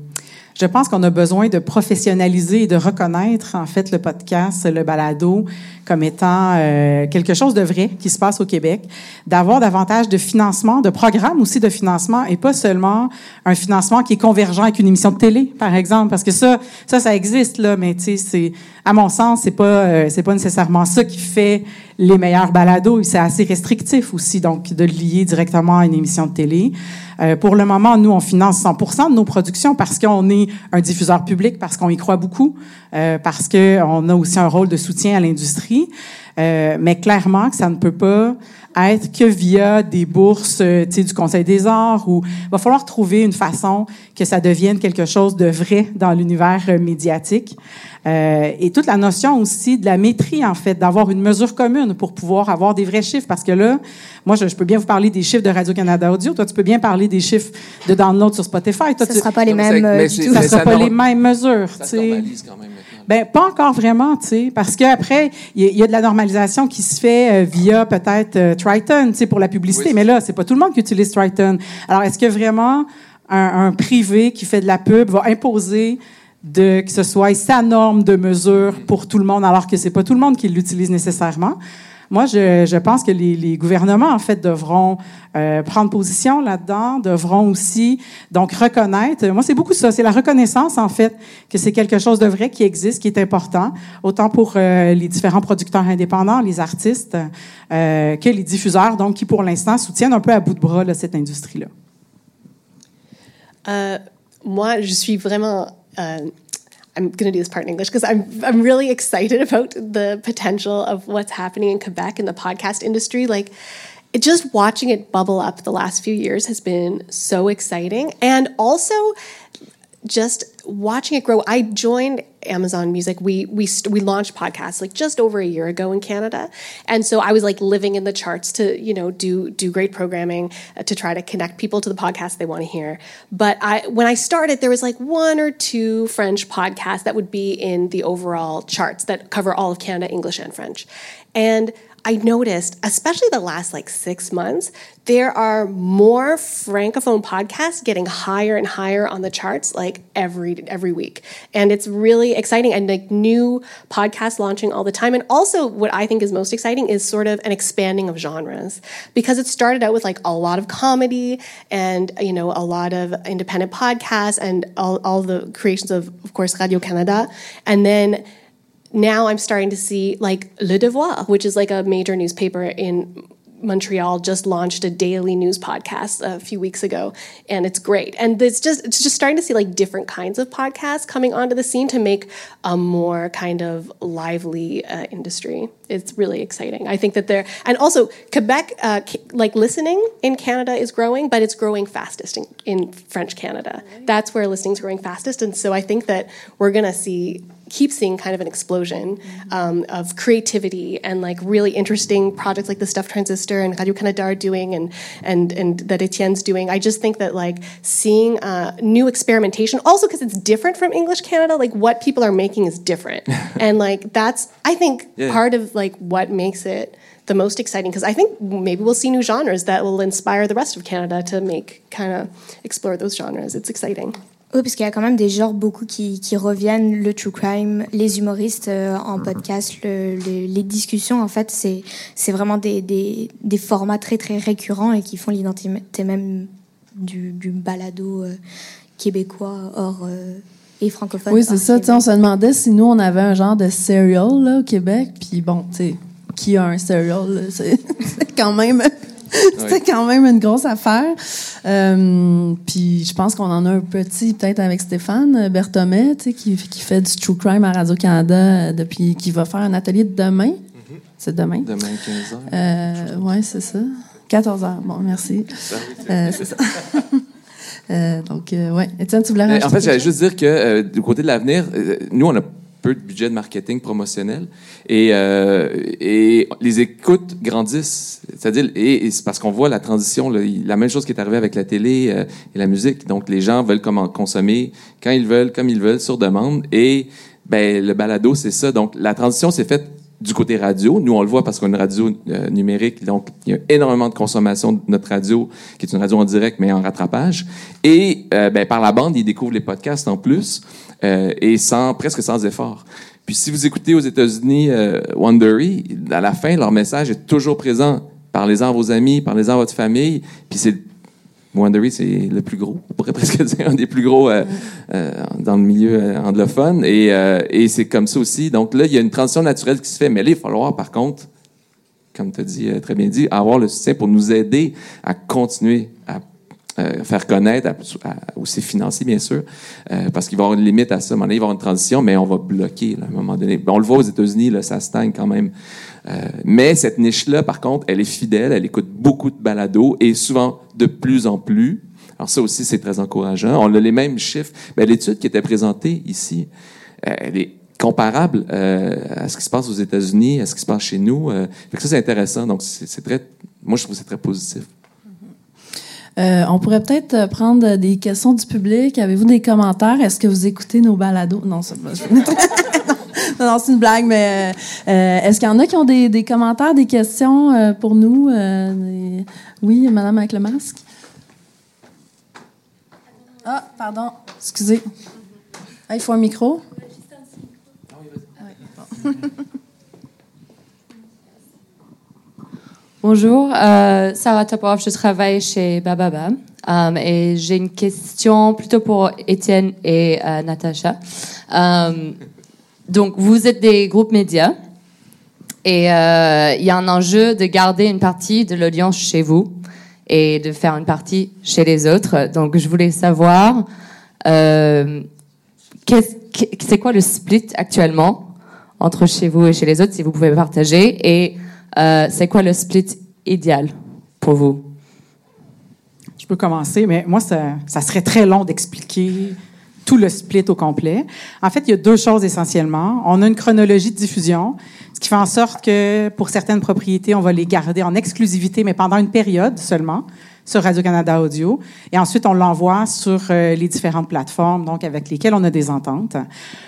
je pense qu'on a besoin de professionnaliser et de reconnaître, en fait, le podcast, le balado, comme étant euh, quelque chose de vrai qui se passe au Québec, d'avoir davantage de financement, de programmes aussi de financement, et pas seulement un financement qui est convergent avec une émission de télé, par exemple, parce que ça, ça, ça existe là, mais tu sais, c'est, à mon sens, c'est pas, euh, c'est pas nécessairement ça qui fait les meilleurs balados. C'est assez restrictif aussi, donc de le lier directement à une émission de télé. Euh, pour le moment, nous, on finance 100% de nos productions parce qu'on est un diffuseur public, parce qu'on y croit beaucoup, euh, parce qu'on a aussi un rôle de soutien à l'industrie. Euh, mais clairement que ça ne peut pas être que via des bourses euh, tu sais, du Conseil des arts ou il va falloir trouver une façon que ça devienne quelque chose de vrai dans l'univers euh, médiatique. Euh, et toute la notion aussi de la maîtrise, en fait, d'avoir une mesure commune pour pouvoir avoir des vrais chiffres. Parce que là, moi, je, je peux bien vous parler des chiffres de Radio-Canada Audio. Toi, tu peux bien parler des chiffres de download sur Spotify. Toi, Ça tu, sera pas les mêmes ça sera pas les mêmes mesures. Ça tu se sais. normalise quand même. Ben, pas encore vraiment, tu sais, parce qu'après, il y, a- il y a de la normalisation qui se fait euh, via peut-être euh, Triton, tu sais, pour la publicité. Oui. Mais là, c'est pas tout le monde qui utilise Triton. Alors, est-ce que vraiment un, un privé qui fait de la pub va imposer de que ce soit sa norme de mesure pour tout le monde, alors que c'est pas tout le monde qui l'utilise nécessairement? Moi, je, pense que les, gouvernements, en fait, devront euh, prendre position là-dedans, devront aussi donc reconnaître. Moi, c'est beaucoup ça, c'est la reconnaissance, en fait, que c'est quelque chose de vrai qui existe, qui est important, autant pour euh, les différents producteurs indépendants, les artistes, euh, que les diffuseurs, donc qui pour l'instant soutiennent un peu à bout de bras cette industrie-là. Moi, je suis vraiment I'm going to do this part in English because I'm I'm really excited about the potential of what's happening in Quebec in the podcast industry. Like, it, just watching it bubble up the last few years has been so exciting, and also just watching it grow. I joined Amazon Music. We we we launched podcasts like just over a year ago in Canada, and so I was like living in the charts to you know do do great programming uh, to try to connect people to the podcast they want to hear. But I when I started, there was like one or two French podcasts that would be in the overall charts that cover all of Canada, English and French, and I noticed, especially the last like six months, there are more francophone podcasts getting higher and higher on the charts like every every week, and it's really exciting. And like new podcasts launching all the time. And also, what I think is most exciting is sort of an expanding of genres because it started out with like a lot of comedy and you know a lot of independent podcasts and all, all the creations of of course Radio Canada, and then now I'm starting to see like Le Devoir, which is like a major newspaper in Montreal just launched a daily news podcast a few weeks ago, and it's great. And it's just it's just starting to see like different kinds of podcasts coming onto the scene to make a more kind of lively uh, industry. It's really exciting. I think that there and also Quebec, uh, like listening in Canada is growing, but it's growing fastest in, in French Canada. That's where listening is growing fastest, and so I think that we're gonna see keep seeing kind of an explosion um, of creativity and like really interesting projects like the Stuff Transistor and Radio Canada are doing and and and that Etienne's doing. I just think that like seeing uh, new experimentation, also because it's different from English Canada, like what people are making is different, *laughs* and like that's I think yeah. part of like what makes it the most exciting because I think maybe we'll see new genres that will inspire the rest of Canada to make kind of explore those genres. It's exciting. Oui, parce qu'il y a quand même des genres beaucoup qui, qui reviennent, le true crime, les humoristes euh, en podcast, le, le, les discussions, en fait, c'est, c'est vraiment des, des, des, formats très, très récurrents et qui font l'identité même du, du balado euh, québécois hors euh, et francophone. Oui, c'est ça. On se demandait si nous, on avait un genre de serial là, au Québec. Puis bon, tu sais, qui a un serial? *laughs* C'est quand même *laughs* C'était quand même une grosse affaire. Euh, puis je pense qu'on en a un petit, peut-être avec Stéphane Berthomet, qui, qui fait du true crime à Radio-Canada euh, depuis, qui va faire un atelier de demain. Mm-hmm. C'est demain? Demain, 15 h. Euh, *laughs* oui, c'est ça. 14 h. Bon, merci. Euh, c'est ça. *laughs* Donc, ouais. Étienne, tu voulais rajouter En fait, j'allais juste dire que du côté de l'avenir, nous, on a peu de budget de marketing promotionnel et, euh, et les écoutes grandissent. C'est-à-dire, et, c'est parce qu'on voit la transition, la même chose qui est arrivée avec la télé euh, et la musique. Donc, les gens veulent comment consommer quand ils veulent, comme ils veulent, sur demande. Et ben, le balado, c'est ça. Donc, la transition s'est faite du côté radio. Nous, on le voit parce qu'on a une radio euh, numérique, donc il y a énormément de consommation de notre radio, qui est une radio en direct, mais en rattrapage. Et euh, ben, par la bande, ils découvrent les podcasts en plus, euh, et sans presque sans effort. Puis si vous écoutez aux États-Unis euh, Wondery, à la fin, leur message est toujours présent. Parlez-en à vos amis, parlez-en à votre famille. Puis c'est Wondery, c'est le plus gros, on pourrait *laughs* presque dire un des plus gros euh, euh, dans le milieu euh, anglophone. Et, c'est comme ça aussi. Donc là, il y a une transition naturelle qui se fait. Mais là, il va falloir, par contre, comme tu as dit, très bien dit, avoir le soutien pour nous aider à continuer à faire connaître, aussi financer, bien sûr, parce qu'il va y avoir une limite à ça. À un moment donné, il va y avoir une transition, mais on va bloquer à un moment donné. on le voit aux États-Unis, là, ça stagne quand même. Euh, mais cette niche-là, par contre, elle est fidèle, elle écoute beaucoup de balados et souvent de plus en plus. Alors ça aussi, c'est très encourageant. On a les mêmes chiffres. Ben, L'étude qui était présentée ici, euh, elle est comparable euh, à ce qui se passe aux États-Unis, à ce qui se passe chez nous. Euh, ça, c'est intéressant. Donc, c'est très, moi, je trouve que c'est très positif. Euh, on pourrait peut-être prendre des questions du public. Avez-vous des commentaires? Est-ce que vous écoutez nos balados? Non, c'est pas. *laughs* non, c'est une blague, mais euh, est-ce qu'il y en a qui ont des, commentaires, des questions euh, pour nous? Euh, oui, madame avec le masque. Ah, pardon, excusez. Ah, il faut un micro. *laughs* Bonjour, euh, Sarah Topov, je travaille chez Bababa euh, et j'ai une question plutôt pour Étienne et euh, Natacha. Donc, vous êtes des groupes médias et euh, il y a un enjeu de garder une partie de l'audience chez vous et de faire une partie chez les autres. Donc, je voulais savoir, euh, c'est quoi le split actuellement entre chez vous et chez les autres, si vous pouvez partager, et euh, c'est quoi le split idéal pour vous? Je peux commencer, mais moi, ça, ça serait très long d'expliquer tout le split au complet. En fait, il y a deux choses essentiellement. On a une chronologie de diffusion, ce qui fait en sorte que pour certaines propriétés, on va les garder en exclusivité, mais pendant une période seulement sur Radio-Canada Audio. Et ensuite, on l'envoie sur euh, les différentes plateformes, donc avec lesquelles on a des ententes.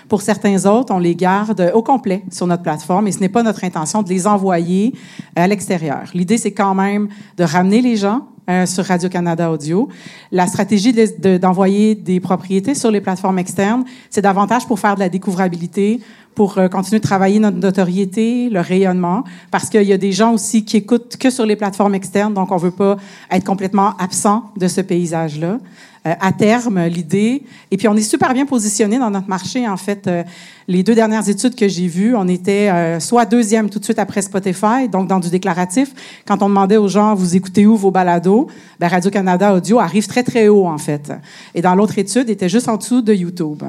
Pour certains autres, on les garde au complet sur notre plateforme et ce n'est pas notre intention de les envoyer à l'extérieur. L'idée, c'est quand même de ramener les gens euh, sur Radio-Canada Audio. La stratégie de- de- d'envoyer des propriétés sur les plateformes externes, c'est davantage pour faire de la découvrabilité, pour euh, continuer de travailler notre notoriété, le rayonnement, parce qu'il y a des gens aussi qui écoutent que sur les plateformes externes, donc on veut pas être complètement absent de ce paysage-là. Euh, à terme, l'idée, et puis on est super bien positionné dans notre marché, en fait. Euh, les deux dernières études que j'ai vues, on était euh, soit deuxième tout de suite après Spotify, donc dans du déclaratif. Quand on demandait aux gens, vous écoutez où vos balados, ben Radio-Canada Audio arrive très, très haut, en fait. Et dans l'autre étude, était juste en dessous de YouTube.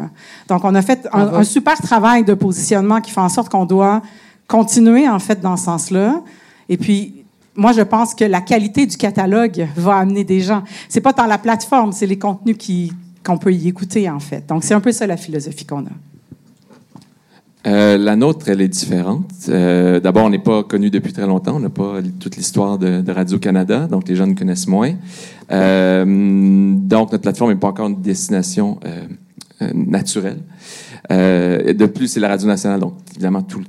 Donc, on a fait un, un super travail de positionnement qui fait en sorte qu'on doit continuer, en fait, dans ce sens-là. Et puis, moi, je pense que la qualité du catalogue va amener des gens. C'est pas tant la plateforme, c'est les contenus qui qu'on peut y écouter, en fait. Donc, c'est un peu ça la philosophie qu'on a. Euh, la nôtre, elle est différente. Euh, D'abord, on n'est pas connu depuis très longtemps. On n'a pas toute l'histoire de, Radio-Canada, donc les gens nous connaissent moins. Euh, donc, notre plateforme n'est pas encore une destination naturelle. De plus, c'est la Radio nationale, donc évidemment, tout,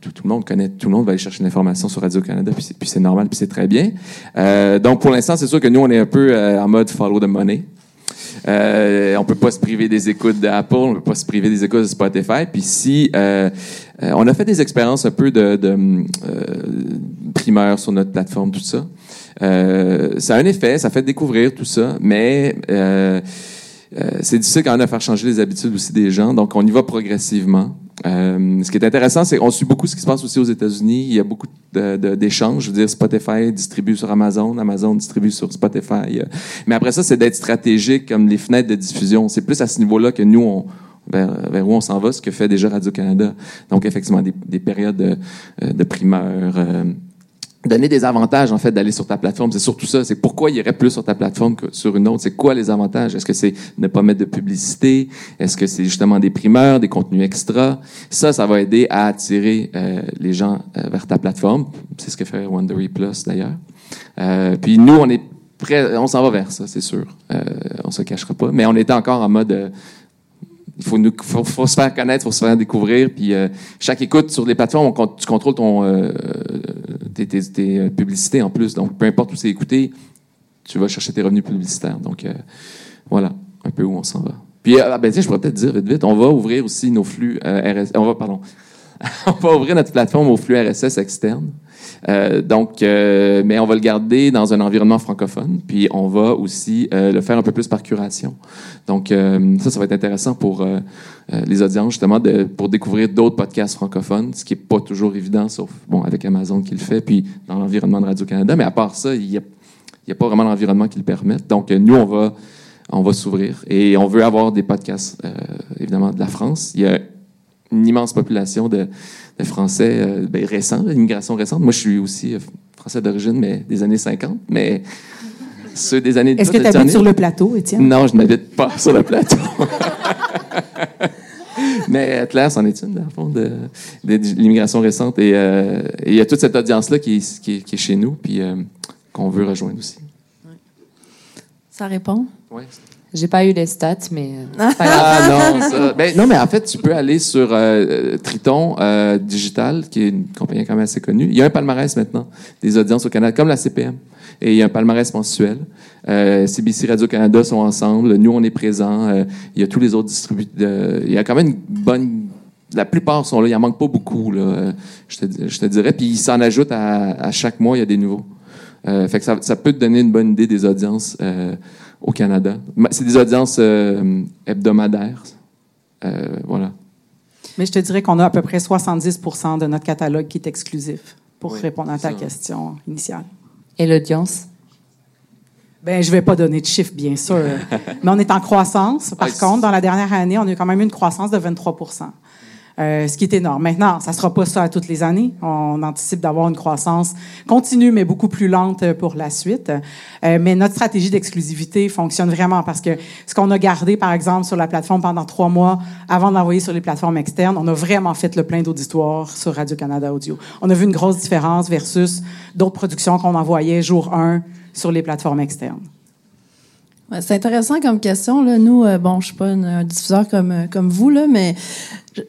tout, le monde connaît, tout le monde va aller chercher une information sur Radio-Canada, puis c'est- puis c'est normal, puis c'est très bien. Euh, donc, pour l'instant, c'est sûr que nous, on est un peu euh, en mode follow the money. Euh, on peut pas se priver des écoutes d'Apple, on peut pas se priver des écoutes de Spotify. Puis si euh, on a fait des expériences un peu de, de sur notre plateforme, tout ça. Ça a un effet, ça fait découvrir tout ça, mais c'est difficile quand même de faire changer les habitudes aussi des gens. Donc on y va progressivement. Euh, ce qui est intéressant, c'est qu'on suit beaucoup ce qui se passe aussi aux États-Unis. Il y a beaucoup d'échanges. Je veux dire, Spotify distribue sur Amazon, Amazon distribue sur Spotify. Euh, Mais après ça, c'est d'être stratégique comme les fenêtres de diffusion. C'est plus à ce niveau-là que nous, on, vers, vers où on s'en va, ce que fait déjà Radio-Canada. Donc, effectivement, des, des périodes de, euh, de primeurs. Donner des avantages, en fait, d'aller sur ta plateforme. C'est surtout ça. C'est pourquoi il irait plus sur ta plateforme que sur une autre. C'est quoi les avantages? Est-ce que c'est ne pas mettre de publicité? Est-ce que c'est justement des primeurs, des contenus extra? Ça, ça va aider à attirer euh, les gens euh, vers ta plateforme. C'est ce que fait Wondery Plus, d'ailleurs. Euh, puis nous, on est prêt, on s'en va vers ça, c'est sûr. Euh, on se cachera pas. Mais on était encore en mode... euh, il faut, nous, faut, se faire connaître, faut se faire découvrir. Puis euh, chaque écoute sur les plateformes, on, tu contrôles ton, euh, tes, tes- euh, publicités en plus. Donc, peu importe où c'est écouté, tu vas chercher tes revenus publicitaires. Donc, euh, voilà un peu où on s'en va. Puis, euh, ah, ben, tiens, je pourrais peut-être dire vite, vite, on va ouvrir aussi nos flux RSS. On va, pardon. *laughs* on va ouvrir notre plateforme aux flux RSS externes. Euh, donc, euh, mais on va le garder dans un environnement francophone, puis on va aussi euh, le faire un peu plus par curation. Donc, euh, ça, ça va être intéressant pour euh, euh, les audiences, justement, de, pour découvrir d'autres podcasts francophones, ce qui est pas toujours évident, sauf, bon, avec Amazon qui le fait, puis dans l'environnement de Radio-Canada. Mais à part ça, il y a, a pas vraiment l'environnement qui le permette. Donc, nous, on va, on va s'ouvrir et on veut avoir des podcasts, évidemment, de la France. Il y a une immense population de, de Français euh, ben, récents, l'immigration récente. Moi, je suis aussi euh, Français d'origine, mais des années 50, mais ceux des années... Est-ce que tu habites sur le plateau, Étienne? Non, je n'habite pas sur le plateau. *laughs* mais Claire, c'en est une, dans le fond, de, de- de l'immigration récente. Et euh, et il y a toute cette audience-là qui, est- qui, est- qui est chez nous, puis euh, qu'on veut rejoindre aussi. Ça répond? Ouais. J'ai pas eu les stats, mais euh, c'est pas grave. Ah non, *laughs* ça. Ben, non, mais en fait, tu peux aller sur euh, Triton euh, Digital, qui est une compagnie quand même assez connue. Il y a un palmarès maintenant des audiences au Canada, comme la CPM. Et il y a un palmarès mensuel. Euh, CBC Radio-Canada sont ensemble. Nous, on est présents. Euh, il y a tous les autres distributeurs. Il y a quand même une bonne... La plupart sont là. Il en manque pas beaucoup, là, je, te, je te dirais. Puis ils s'en ajoutent à, à chaque mois. Il y a des nouveaux. Euh, fait que ça, ça peut te donner une bonne idée des audiences euh, au Canada. C'est des audiences euh, hebdomadaires. Euh, voilà. Mais je te dirais qu'on a à peu près 70 de notre catalogue qui est exclusif, pour Oui, répondre à ta ça. question initiale. Et l'audience? Ben, je vais pas donner de chiffres, bien sûr. *laughs* Mais on est en croissance. Par Ah, contre, dans la dernière année, on a eu quand même une croissance de 23 euh, ce qui est énorme. Maintenant, ça sera pas ça à toutes les années. On anticipe d'avoir une croissance continue, mais beaucoup plus lente euh, pour la suite. Euh, mais notre stratégie d'exclusivité fonctionne vraiment parce que ce qu'on a gardé, par exemple, sur la plateforme pendant trois mois avant de l'envoyer sur les plateformes externes, on a vraiment fait le plein d'auditoire sur Radio-Canada Audio. On a vu une grosse différence versus d'autres productions qu'on envoyait jour 1 sur les plateformes externes. C'est intéressant comme question. Là. Nous, euh, bon, je suis pas un diffuseur comme, euh, comme vous, là, mais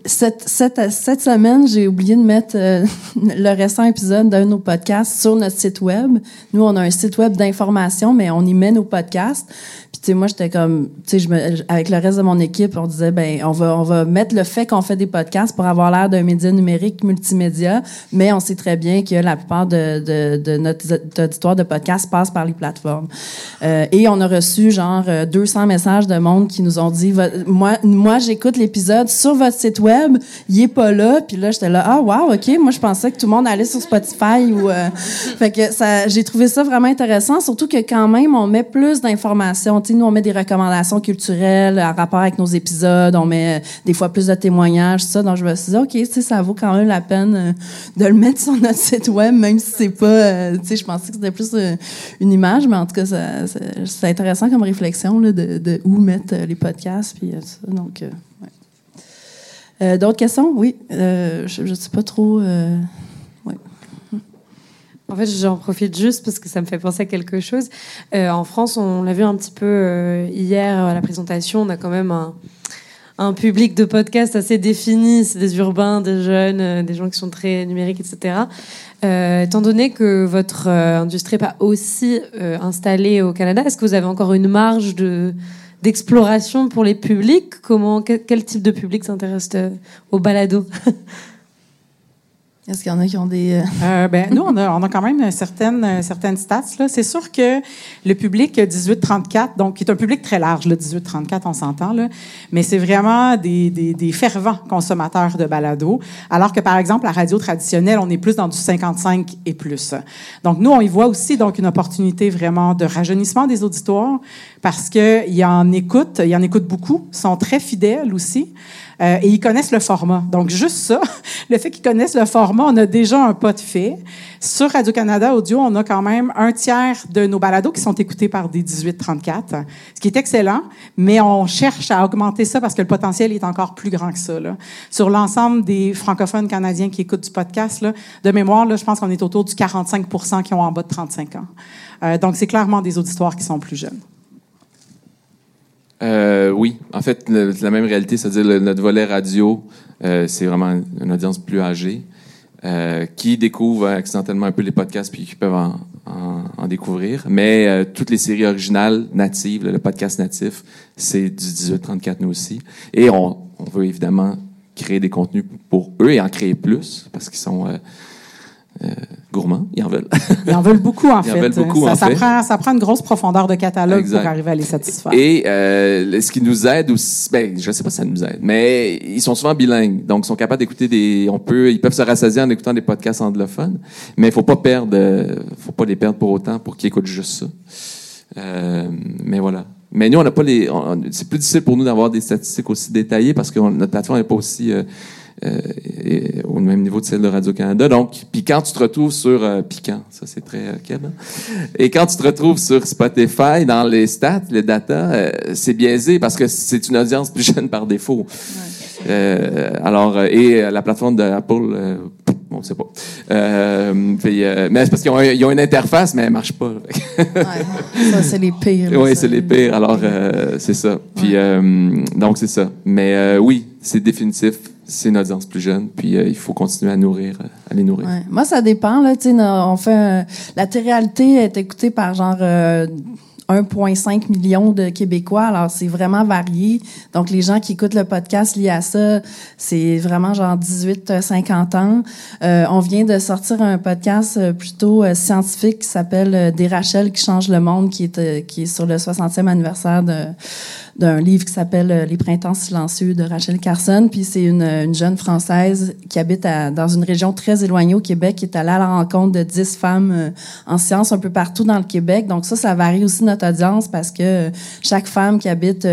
cette, cette, cette semaine, j'ai oublié de mettre euh, *laughs* le récent épisode d'un de nos podcasts sur notre site web. Nous, on a un site web d'information, mais on y met nos podcasts. Puis, tu sais, moi, j'étais comme, tu sais, avec le reste de mon équipe, on disait, ben, on va, on va mettre le fait qu'on fait des podcasts pour avoir l'air d'un média numérique multimédia, mais on sait très bien que la plupart de, de, de notre auditoire de podcasts passe par les plateformes. Euh, et on a reçu genre euh, 200 messages de monde qui nous ont dit, moi, moi, j'écoute l'épisode sur votre site web, il est pas là, puis là, j'étais là, ah wow, ok, moi, je pensais que tout le monde allait sur Spotify ou, euh, *laughs* fait que ça, j'ai trouvé ça vraiment intéressant, surtout que quand même, on met plus d'informations. Tu sais, nous, on met des recommandations culturelles en rapport avec nos épisodes, on met euh, des fois plus de témoignages, ça. Donc, je me suis dit, OK, tu sais, ça vaut quand même la peine euh, de le mettre *laughs* sur notre site web, même si c'est pas, euh, tu sais, je pensais que c'était plus une image, mais en tout cas, c'est intéressant comme réflexion là, de, de où mettre les podcasts, puis ça. Donc, euh, ouais. Euh, D'autres questions? Oui. Euh, je ne sais pas trop. euh, En fait, j'en profite juste parce que ça me fait penser à quelque chose. Euh, en France, on l'a vu un petit peu hier à la présentation, on a quand même un, public de podcast assez défini. C'est des urbains, des jeunes, des gens qui sont très numériques, etc. Étant donné que votre industrie n'est pas aussi installée au Canada, est-ce que vous avez encore une marge de d'exploration pour les publics. Comment quel, type de public s'intéresse au balado? *laughs* Est-ce qu'il y en a qui ont des. euh, Euh, ben, nous, on a, on a quand même certaines, euh, certaines stats. C'est sûr que le public 18-34, donc qui est un public très large, le 18-34, on s'entend, mais c'est vraiment des, des, des fervents consommateurs de balado, alors que, par exemple, la radio traditionnelle, on est plus dans du 55 et plus. Donc, nous, on y voit aussi donc une opportunité vraiment de rajeunissement des auditoires parce qu'ils en écoutent, ils en écoutent beaucoup, sont très fidèles aussi. Euh, et ils connaissent le format. Donc, juste ça, *laughs* le fait qu'ils connaissent le format, on a déjà un pas de fait. Sur Radio-Canada Audio, on a quand même un tiers de nos balados qui sont écoutés par des 18-34, ce qui est excellent, mais on cherche à augmenter ça parce que le potentiel est encore plus grand que ça. Là. Sur l'ensemble des francophones canadiens qui écoutent du podcast, là, de mémoire, là, je pense qu'on est autour du 45% qui ont en bas de 35 ans. Euh, donc, c'est clairement des auditoires qui sont plus jeunes. Euh, oui, en fait, la même réalité, c'est-à-dire notre volet radio, euh, c'est vraiment une audience plus âgée euh, qui découvre accidentellement un peu les podcasts puis qui peuvent en, en- en découvrir. Mais euh, toutes les séries originales natives, le podcast natif, c'est du 18-34 nous aussi. Et on, on veut évidemment créer des contenus pour eux et en créer plus parce qu'ils sont euh, euh, gourmands, ils en veulent. Ils en veulent beaucoup, en *laughs* Ils en fait. veulent beaucoup, ça, en ça fait. Prend, ça prend une grosse profondeur de catalogue Exact. pour arriver à les satisfaire. Et euh, ce qui nous aide aussi, ben, je sais pas si ça nous aide, mais ils sont souvent bilingues, donc ils sont capables d'écouter des, on peut, ils peuvent se rassasier en écoutant des podcasts anglophones, mais il faut pas perdre, euh, faut pas les perdre pour autant pour qu'ils écoutent juste ça. Euh, mais voilà. Mais nous, on n'a pas les, c'est plus difficile pour nous d'avoir des statistiques aussi détaillées parce que on- notre plateforme n'est pas aussi euh, et- au même niveau de celle de Radio-Canada. Donc, puis quand tu te retrouves sur euh, piquant, ça c'est très euh, Keb, hein? Et quand tu te retrouves sur Spotify, dans les stats, les data, euh, c'est biaisé parce que c'est une audience plus *laughs* jeune par défaut. Euh, alors, euh, et euh, la plateforme d'Apple, euh, on ne sait pas. Euh, puis, euh, mais c'est parce qu'ils ont, ils ont une interface, mais elle marche pas. ouais, ça, c'est les pires. Oui, c'est les pires. Alors, euh, c'est ça. Puis, euh, donc, c'est ça. Mais euh, oui, c'est définitif. C'est une audience plus jeune. Puis, euh, il faut continuer à nourrir, euh, à les nourrir. Ouais. Moi, ça dépend. Là, tu sais, on fait un- la télé-réalité est écoutée par genre euh, 1,5 million de Québécois. Alors, c'est vraiment varié. Donc, les gens qui écoutent le podcast lié à ça, c'est vraiment genre 18-50 ans. Euh, on vient de sortir un podcast euh, plutôt euh, scientifique qui s'appelle euh, Des Rachel qui changent le monde, qui est, euh, qui est sur le 60e anniversaire de d'un livre qui s'appelle euh, Les Printemps silencieux de Rachel Carson. Puis c'est une, une, jeune Française qui habite à, dans une région très éloignée au Québec, qui est allée à la rencontre de dix femmes euh, en sciences un peu partout dans le Québec. Donc ça, ça varie aussi notre audience parce que chaque femme qui habite,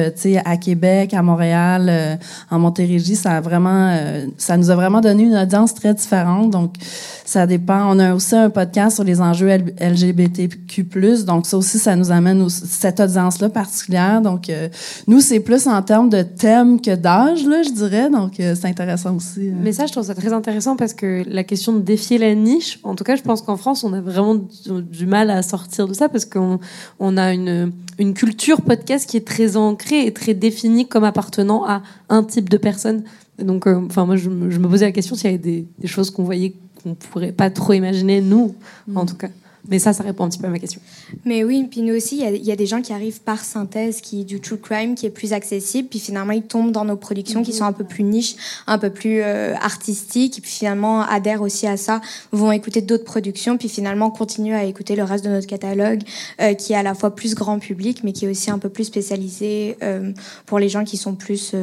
à Québec, à Montréal, en Montérégie, ça a vraiment, ça nous a vraiment donné une audience très différente. Donc ça dépend. On a aussi un podcast sur les enjeux LGBTQ+. Donc ça aussi, ça nous amène cette audience-là particulière. Donc euh, nous, c'est plus en termes de thème que d'âge, là, je dirais. Donc euh, c'est intéressant aussi. Euh. Mais ça, je trouve ça très intéressant parce que la question de défier la niche, en tout cas, je pense qu'en France, on a vraiment du, mal à sortir de ça parce qu'on on a une, une culture podcast qui est très ancrée et très définie comme appartenant à un type de personne. Donc, enfin, moi, je, me posais la question s'il y avait des, des choses qu'on voyait qu'on pourrait pas trop imaginer, nous, en mm. tout cas. Mais ça, ça répond un petit peu à ma question. Mais oui, puis nous aussi, il y, a des gens qui arrivent par synthèse, qui du true crime, qui est plus accessible, puis finalement ils tombent dans nos productions qui sont un peu plus niches, un peu plus euh, artistiques, et puis finalement adhèrent aussi à ça, vont écouter d'autres productions, puis finalement continuent à écouter le reste de notre catalogue, euh, qui est à la fois plus grand public, mais qui est aussi un peu plus spécialisé euh, pour les gens qui sont plus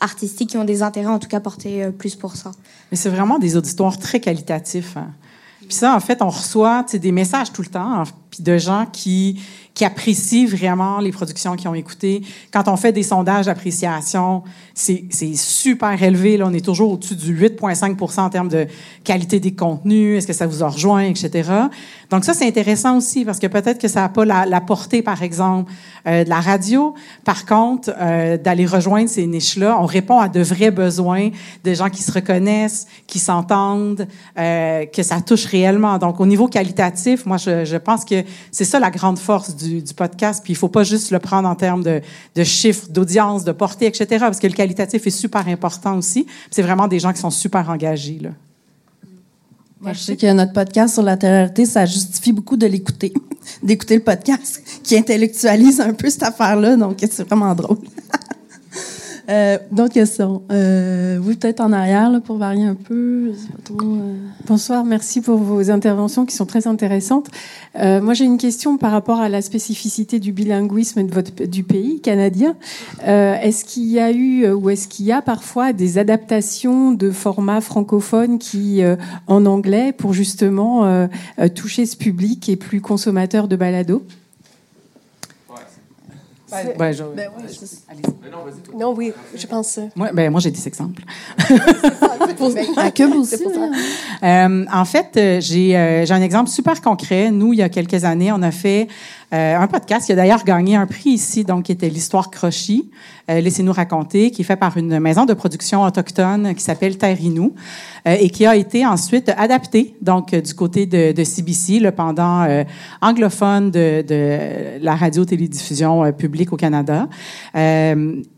artistiques qui ont des intérêts en tout cas portés euh, plus pour ça. Mais c'est vraiment des auditoires très qualitatifs. Hein. Puis ça, en fait, on reçoit des messages tout le temps, puis de gens qui qui apprécient vraiment les productions qu'ils ont écoutées. Quand on fait des sondages d'appréciation, c'est super élevé. Là, on est toujours au-dessus du 8,5% en termes de qualité des contenus. Est-ce que ça vous a rejoint, etc. Donc ça, c'est intéressant aussi parce que peut-être que ça n'a pas la, la, portée, par exemple, euh, de la radio. Par contre, euh, d'aller rejoindre ces niches-là, on répond à de vrais besoins de gens qui se reconnaissent, qui s'entendent, euh, que ça touche réellement. Donc, au niveau qualitatif, moi, je, je pense que c'est ça la grande force du, podcast. Puis il faut pas juste le prendre en termes de, de chiffres, d'audience, de portée, etc. Parce que le qualitatif est super important aussi. C'est vraiment des gens qui sont super engagés. Là. je sais que notre podcast sur la télé ça justifie beaucoup de l'écouter, *laughs* d'écouter le podcast, qui intellectualise un peu cette affaire-là, donc c'est vraiment drôle. *laughs* Euh, d'autres questions? Euh, peut-être en arrière, là, pour varier un peu. Euh. Bonsoir, merci pour vos interventions qui sont très intéressantes. moi, j'ai une question par rapport à la spécificité du bilinguisme du pays canadien. est-ce qu'il y a eu ou est-ce qu'il y a parfois des adaptations de formats francophones qui, en anglais, pour justement toucher ce public est plus consommateur de balado? Ben, ben, je... ben oui, non, oui, je pense. Moi, ben, moi j'ai des exemples. à Cube aussi. Euh, en fait, euh, j'ai euh, j'ai un exemple super concret. Nous, il y a quelques années, on a fait euh, un podcast qui a d'ailleurs gagné un prix ici, donc qui était l'histoire Crochy, euh, Laissez-nous raconter, qui est fait par une maison de production autochtone qui s'appelle Tairinou euh, et qui a été ensuite adapté donc du côté de, de CBC, le pendant anglophone de, de, la radio-télédiffusion publique au Canada.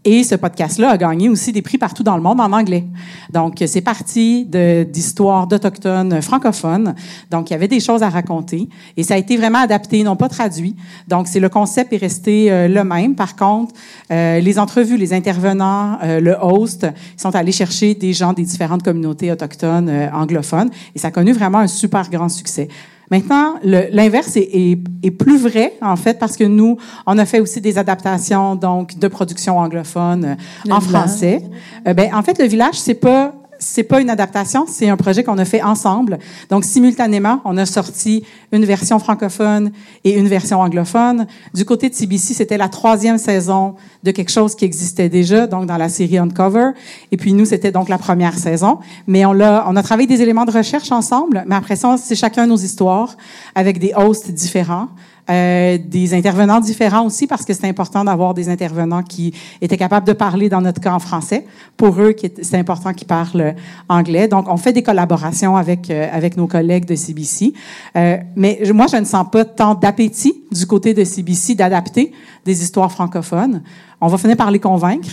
Et ce podcast-là a gagné aussi des prix partout dans le monde en anglais. Donc c'est parti d'histoires d'autochtones francophones. Donc il y avait des choses à raconter et ça a été vraiment adapté, non pas traduit. Donc, c'est le concept est resté euh, le même. Par contre, euh, les entrevues, les intervenants, euh, le host, ils sont allés chercher des gens des différentes communautés autochtones anglophones et ça a connu vraiment un super grand succès. Maintenant, l'inverse est, est, est, plus vrai, en fait, parce que nous, on a fait aussi des adaptations, donc, de production anglophone en français. ben, en fait, le village, c'est pas c'est pas une adaptation, c'est un projet qu'on a fait ensemble. Donc, simultanément, on a sorti une version francophone et une version anglophone. Du côté de CBC, c'était la troisième saison de quelque chose qui existait déjà, donc dans la série Uncover. Et puis nous, c'était donc la première saison. Mais on a, on a travaillé des éléments de recherche ensemble. Mais après ça, c'est chacun nos histoires avec des hosts différents. Euh, des intervenants différents aussi, parce que c'est important d'avoir des intervenants qui étaient capables de parler, dans notre cas, en français. Pour eux, c'est important qu'ils parlent anglais. Donc, on fait des collaborations avec, euh, avec nos collègues de CBC. Euh, mais moi, je ne sens pas tant d'appétit du côté de CBC d'adapter des histoires francophones. On va finir par les convaincre.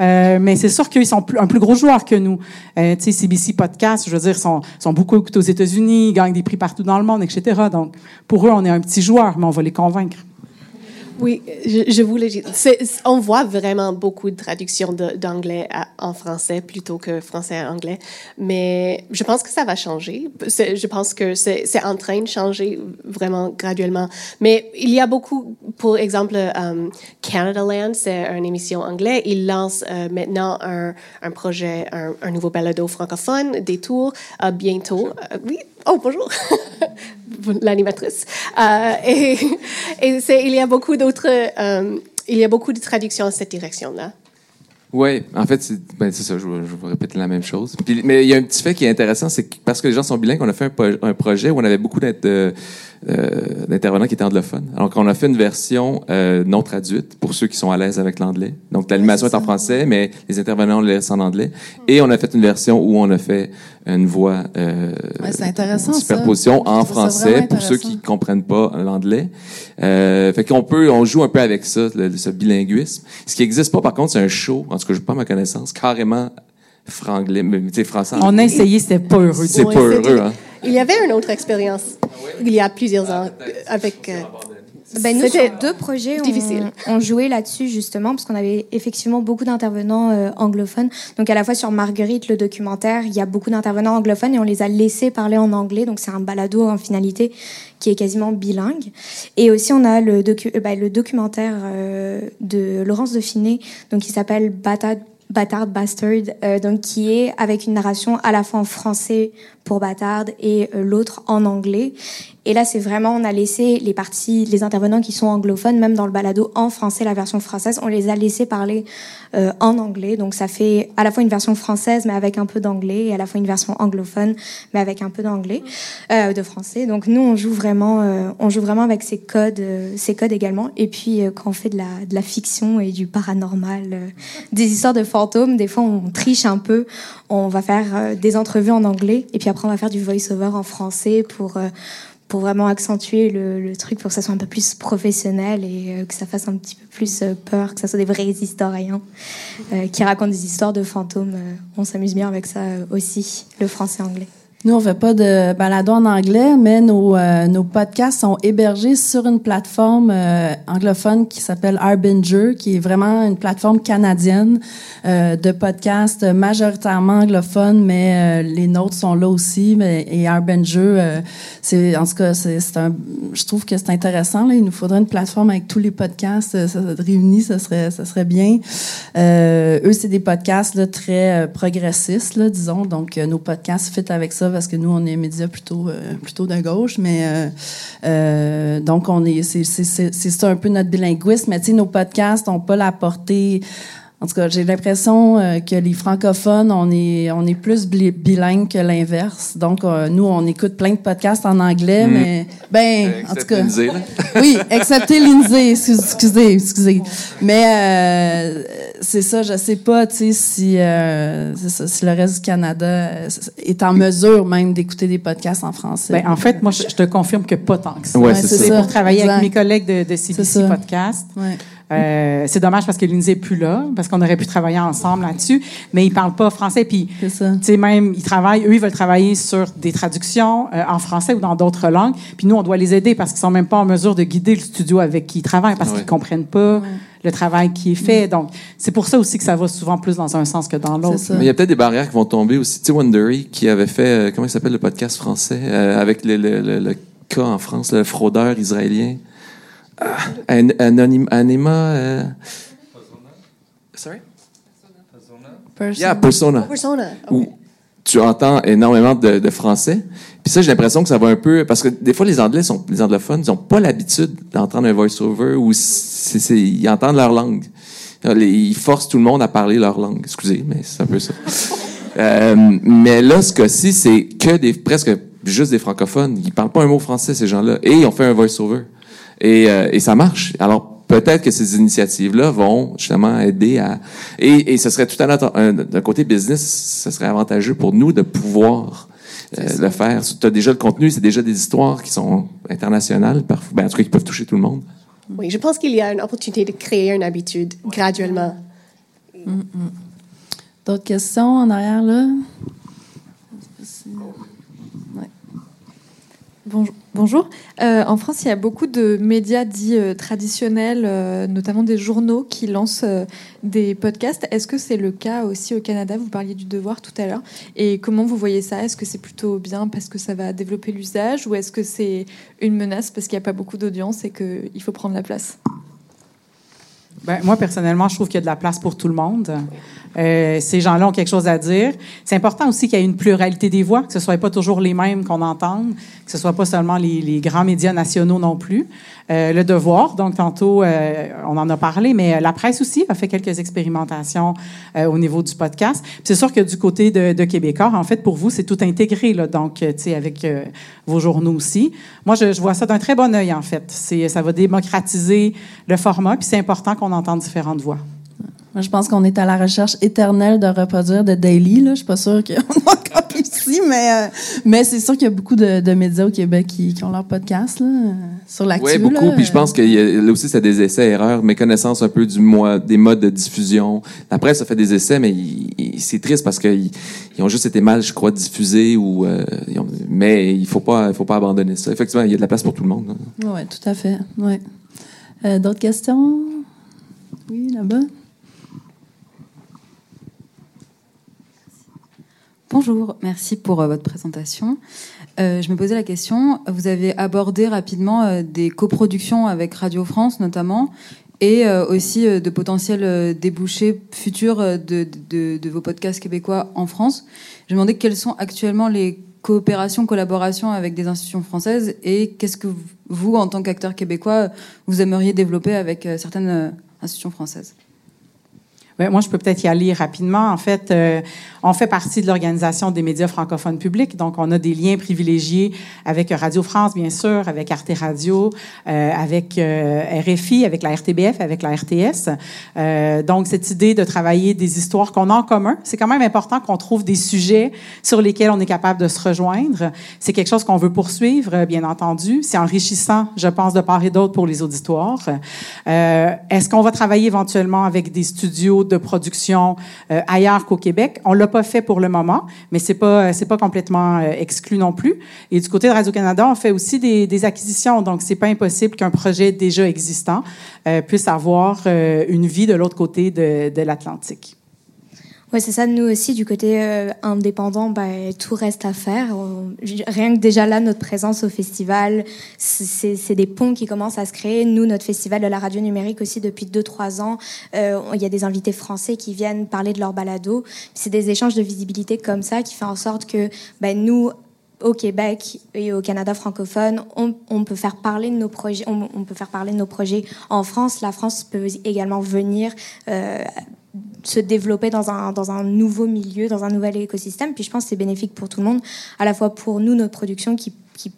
Euh, mais c'est sûr qu'ils sont un plus gros joueur que nous. Euh, tu sais, CBC Podcast, je veux dire, sont, sont beaucoup écoutés aux États-Unis, gagnent des prix partout dans le monde, etc. Donc, pour eux, on est un petit joueur, mais on va les convaincre. Oui, je, je voulais dire, on voit vraiment beaucoup de traductions d'anglais en français plutôt que français à anglais, mais je pense que ça va changer. Je pense que c'est en train de changer vraiment graduellement. Mais il y a beaucoup, pour exemple, euh, Canada Land, c'est une émission anglaise. Il lance euh, maintenant un, un projet, un, un nouveau balado francophone, des tours, euh, bientôt. Euh, oui, oh bonjour. *laughs* l'animatrice. Euh, et *laughs* il y a beaucoup d'autres, euh, il y a beaucoup de traductions en cette direction-là. Oui, en fait, c'est ben, c'est ça, je, je vais répéter la même chose. Mais il y a un petit fait qui est intéressant, c'est que parce que les gens sont bilingues, on a fait un, projet où on avait beaucoup euh, euh, d'intervenants qui étaient anglophones. Alors qu'on a fait une version euh, non traduite pour ceux qui sont à l'aise avec l'anglais. Donc l'animation est en français, mais les intervenants on les laisse en anglais. Et on a fait une version où on a fait une voix euh, Ouais, c'est intéressant, une ça. superposition en français pour ceux qui comprennent pas l'anglais. Euh, fait qu'on peut, on joue un peu avec ça, le- ce bilinguisme. Ce qui existe pas, par contre, c'est un show, en tout cas, je pas ma connaissance, carrément franglais, mais tu sais, français. On a essayé, c'était pas heureux. C'est pas heureux, hein. Il y avait une autre expérience il y a plusieurs ans avec. euh, Ben, nous, sur deux projets, difficile. on, on jouait là-dessus justement parce qu'on avait effectivement beaucoup d'intervenants euh, anglophones. Donc à la fois sur Marguerite, le documentaire, il y a beaucoup d'intervenants anglophones et on les a laissés parler en anglais. Donc c'est un balado en finalité qui est quasiment bilingue. Et aussi on a le, docu euh, bah, le documentaire euh, de Laurence Dauphiné, donc qui s'appelle Batad Bâtard Bastard, euh, donc qui est avec une narration à la fois en français pour Bâtard et euh, l'autre en anglais. Et là, c'est vraiment, on a laissé les parties, les intervenants qui sont anglophones, même dans le balado en français, la version française, on les a laissés parler euh, en anglais. Donc ça fait à la fois une version française, mais avec un peu d'anglais, et à la fois une version anglophone, mais avec un peu d'anglais, euh, de français. Donc nous, on joue vraiment, euh, on joue vraiment avec ces codes, euh, ces codes également. Et puis euh, quand on fait de la, de la fiction et du paranormal, des histoires de fantômes, des fois on triche un peu. On va faire des entrevues en anglais, et puis après on va faire du voice-over en français pour euh, pour vraiment accentuer le, le truc, pour que ça soit un peu plus professionnel et euh, que ça fasse un petit peu plus euh, peur, que ça soit des vrais historiens qui racontent des histoires de fantômes. On s'amuse bien avec ça aussi, le français-anglais. Nous, on fait pas de balado en anglais, mais nos, euh, nos podcasts sont hébergés sur une plateforme euh, anglophone qui s'appelle Harbinger, qui est vraiment une plateforme canadienne euh, de podcasts majoritairement anglophones, mais euh, les nôtres sont là aussi. Mais, et Harbinger, euh, c'est en tout cas, c'est un, je trouve que c'est intéressant. Là. Il nous faudrait une plateforme avec tous les podcasts euh, réunis, ça serait, ça serait bien. Eux, c'est des podcasts là, très progressistes, là, disons. Donc, nos podcasts fit avec ça parce que nous, on est médias plutôt, euh, plutôt de gauche. Mais euh, euh, donc, on est, c'est, c'est, c'est, ça un peu notre bilinguisme. Mais tu sais, nos podcasts n'ont pas la portée. En tout cas, j'ai l'impression euh, que les francophones, on est, on est plus bilingue que l'inverse. Donc, euh, nous, on écoute plein de podcasts en anglais, Mm. mais ben, en tout cas, Lindsay, là. *laughs* oui, excepté Lindsay, excuse- excusez, excusez. Mais euh, c'est ça, je sais pas, tu sais, si, euh, c'est ça, si le reste du Canada est en mesure même d'écouter des podcasts en français. Ben, en fait, moi, je, je te confirme que pas tant que ça. Ouais, Ouais, c'est ça. Pour travailler Exact. avec mes collègues de, de CBC. Podcast. Ouais. Euh, c'est dommage parce que Lindsay n'est plus là, parce qu'on aurait pu travailler ensemble là-dessus, mais ils parlent pas français. Puis, tu sais, même, ils travaillent, eux, ils veulent travailler sur des traductions euh, en français ou dans d'autres langues. Puis nous, on doit les aider parce qu'ils sont même pas en mesure de guider le studio avec qui ils travaillent parce Ouais. qu'ils comprennent pas le travail qui est fait. Donc, c'est pour ça aussi que ça va souvent plus dans un sens que dans l'autre. Mais il y a peut-être des barrières qui vont tomber aussi. Tu sais, Wondery, qui avait fait, euh, comment il s'appelle le podcast français, euh, avec le, le, le, le cas en France, le fraudeur israélien. Ah, An- Anonym- Anima. euh, Sorry? Person. Yeah, Persona. Persona. Où tu entends énormément de, de français. Puis ça, j'ai l'impression que ça va un peu... Parce que des fois, les Anglais, sont, les anglophones, ils n'ont pas l'habitude d'entendre un voice-over c'est- ils entendent leur langue. Les- Ils forcent tout le monde à parler leur langue. Excusez, mais c'est un peu ça. *laughs* Euh, mais là, ce cas-ci, c'est que des presque juste des francophones. Ils parlent pas un mot français, ces gens-là. Et ils ont fait un voice-over. Et, euh, et ça marche. Alors, peut-être que ces initiatives-là vont justement aider à... Et, et ce serait tout à l'heure, un- d'un côté business, ce serait avantageux pour nous de pouvoir euh, le faire. Tu as déjà le contenu, c'est déjà des histoires qui sont internationales, parfois, ben, en tout cas, qui peuvent toucher tout le monde. Oui, je pense qu'il y a une opportunité de créer une habitude graduellement. D'autres questions en arrière, là? Bonjour. Euh, en France, il y a beaucoup de médias dits euh, traditionnels, euh, notamment des journaux qui lancent des podcasts. Est-ce que c'est le cas aussi au Canada? Vous parliez du devoir tout à l'heure. Et comment vous voyez ça? Est-ce que c'est plutôt bien parce que ça va développer l'usage ou est-ce que c'est une menace parce qu'il n'y a pas beaucoup d'audience et qu'il faut prendre la place? Ben, moi, personnellement, je trouve qu'il y a de la place pour tout le monde. Euh, ces gens-là ont quelque chose à dire. C'est important aussi qu'il y ait une pluralité des voix, que ce ne soit pas toujours les mêmes qu'on entende, que ce ne soit pas seulement les, grands médias nationaux non plus. Euh, le devoir, donc tantôt, euh, on en a parlé, mais la presse aussi a fait quelques expérimentations euh, au niveau du podcast. C'est sûr que du côté de, de Québécois, en fait, pour vous, c'est tout intégré, là, donc, tu sais, avec euh, vos journaux aussi. Moi, je, je vois ça d'un très bon œil, en fait. Ça va démocratiser le format, puis c'est important qu'on entende différentes voix. Moi, je pense qu'on est à la recherche éternelle de reproduire de daily. Là. Je suis pas sûre qu'on *laughs* a encore ici, mais, euh, mais c'est sûr qu'il y a beaucoup de, de, médias au Québec qui, qui ont leur podcast là, sur l'actu. Oui, beaucoup. Là. Puis je pense que là aussi, c'est des essais-erreurs, méconnaissance un peu du moi, des modes de diffusion. La presse a fait des essais, mais c'est triste parce qu'ils ils ont juste été mal, je crois, diffusés. Ou, euh, ont, mais il faut pas, faut pas abandonner ça. Effectivement, il y a de la place pour tout le monde. Oui, tout à fait. Ouais. Euh, D'autres questions? Oui, là-bas. Bonjour, merci pour euh, votre présentation. Euh, je me posais la question, vous avez abordé rapidement euh, des coproductions avec Radio France notamment, et aussi de potentiels débouchés futurs de, de, de, vos podcasts québécois en France. Je me demandais quelles sont actuellement les coopérations, collaborations avec des institutions françaises, et qu'est-ce que vous, en tant qu'acteur québécois, vous aimeriez développer avec certaines institutions françaises ben, moi, je peux peut-être y aller rapidement. En fait, euh, on fait partie de l'Organisation des médias francophones publics, donc on a des liens privilégiés avec Radio France, bien sûr, avec Arte Radio, euh, avec euh, RFI, avec la RTBF, avec la RTS. Euh, donc, cette idée de travailler des histoires qu'on a en commun, c'est quand même important qu'on trouve des sujets sur lesquels on est capable de se rejoindre. C'est quelque chose qu'on veut poursuivre, bien entendu. C'est enrichissant, je pense, de part et d'autre pour les auditoires. Euh, Est-ce qu'on va travailler éventuellement avec des studios de production euh, ailleurs qu'au Québec. On l'a pas fait pour le moment, mais c'est pas c'est pas complètement euh, exclu non plus. Et du côté de Radio Canada, on fait aussi des, des acquisitions, donc c'est pas impossible qu'un projet déjà existant euh, puisse avoir euh, une vie de l'autre côté de, de l'Atlantique. Oui, c'est ça. Nous aussi, du côté euh, indépendant, bah, tout reste à faire. Rien que déjà là, notre présence au festival, c'est des ponts qui commencent à se créer. Nous, notre festival de la radio numérique aussi, depuis 2-3 ans, euh, il y a des invités français qui viennent parler de leur balado. C'est des échanges de visibilité comme ça qui fait en sorte que bah, nous, au Québec et au Canada francophone, on, on, peut faire parler de nos projets, on, on, peut faire parler de nos projets en France. La France peut également venir euh, se développer dans un, dans un nouveau milieu, dans un nouvel écosystème. Puis je pense que c'est bénéfique pour tout le monde, à la fois pour nous, notre production, qui, qui,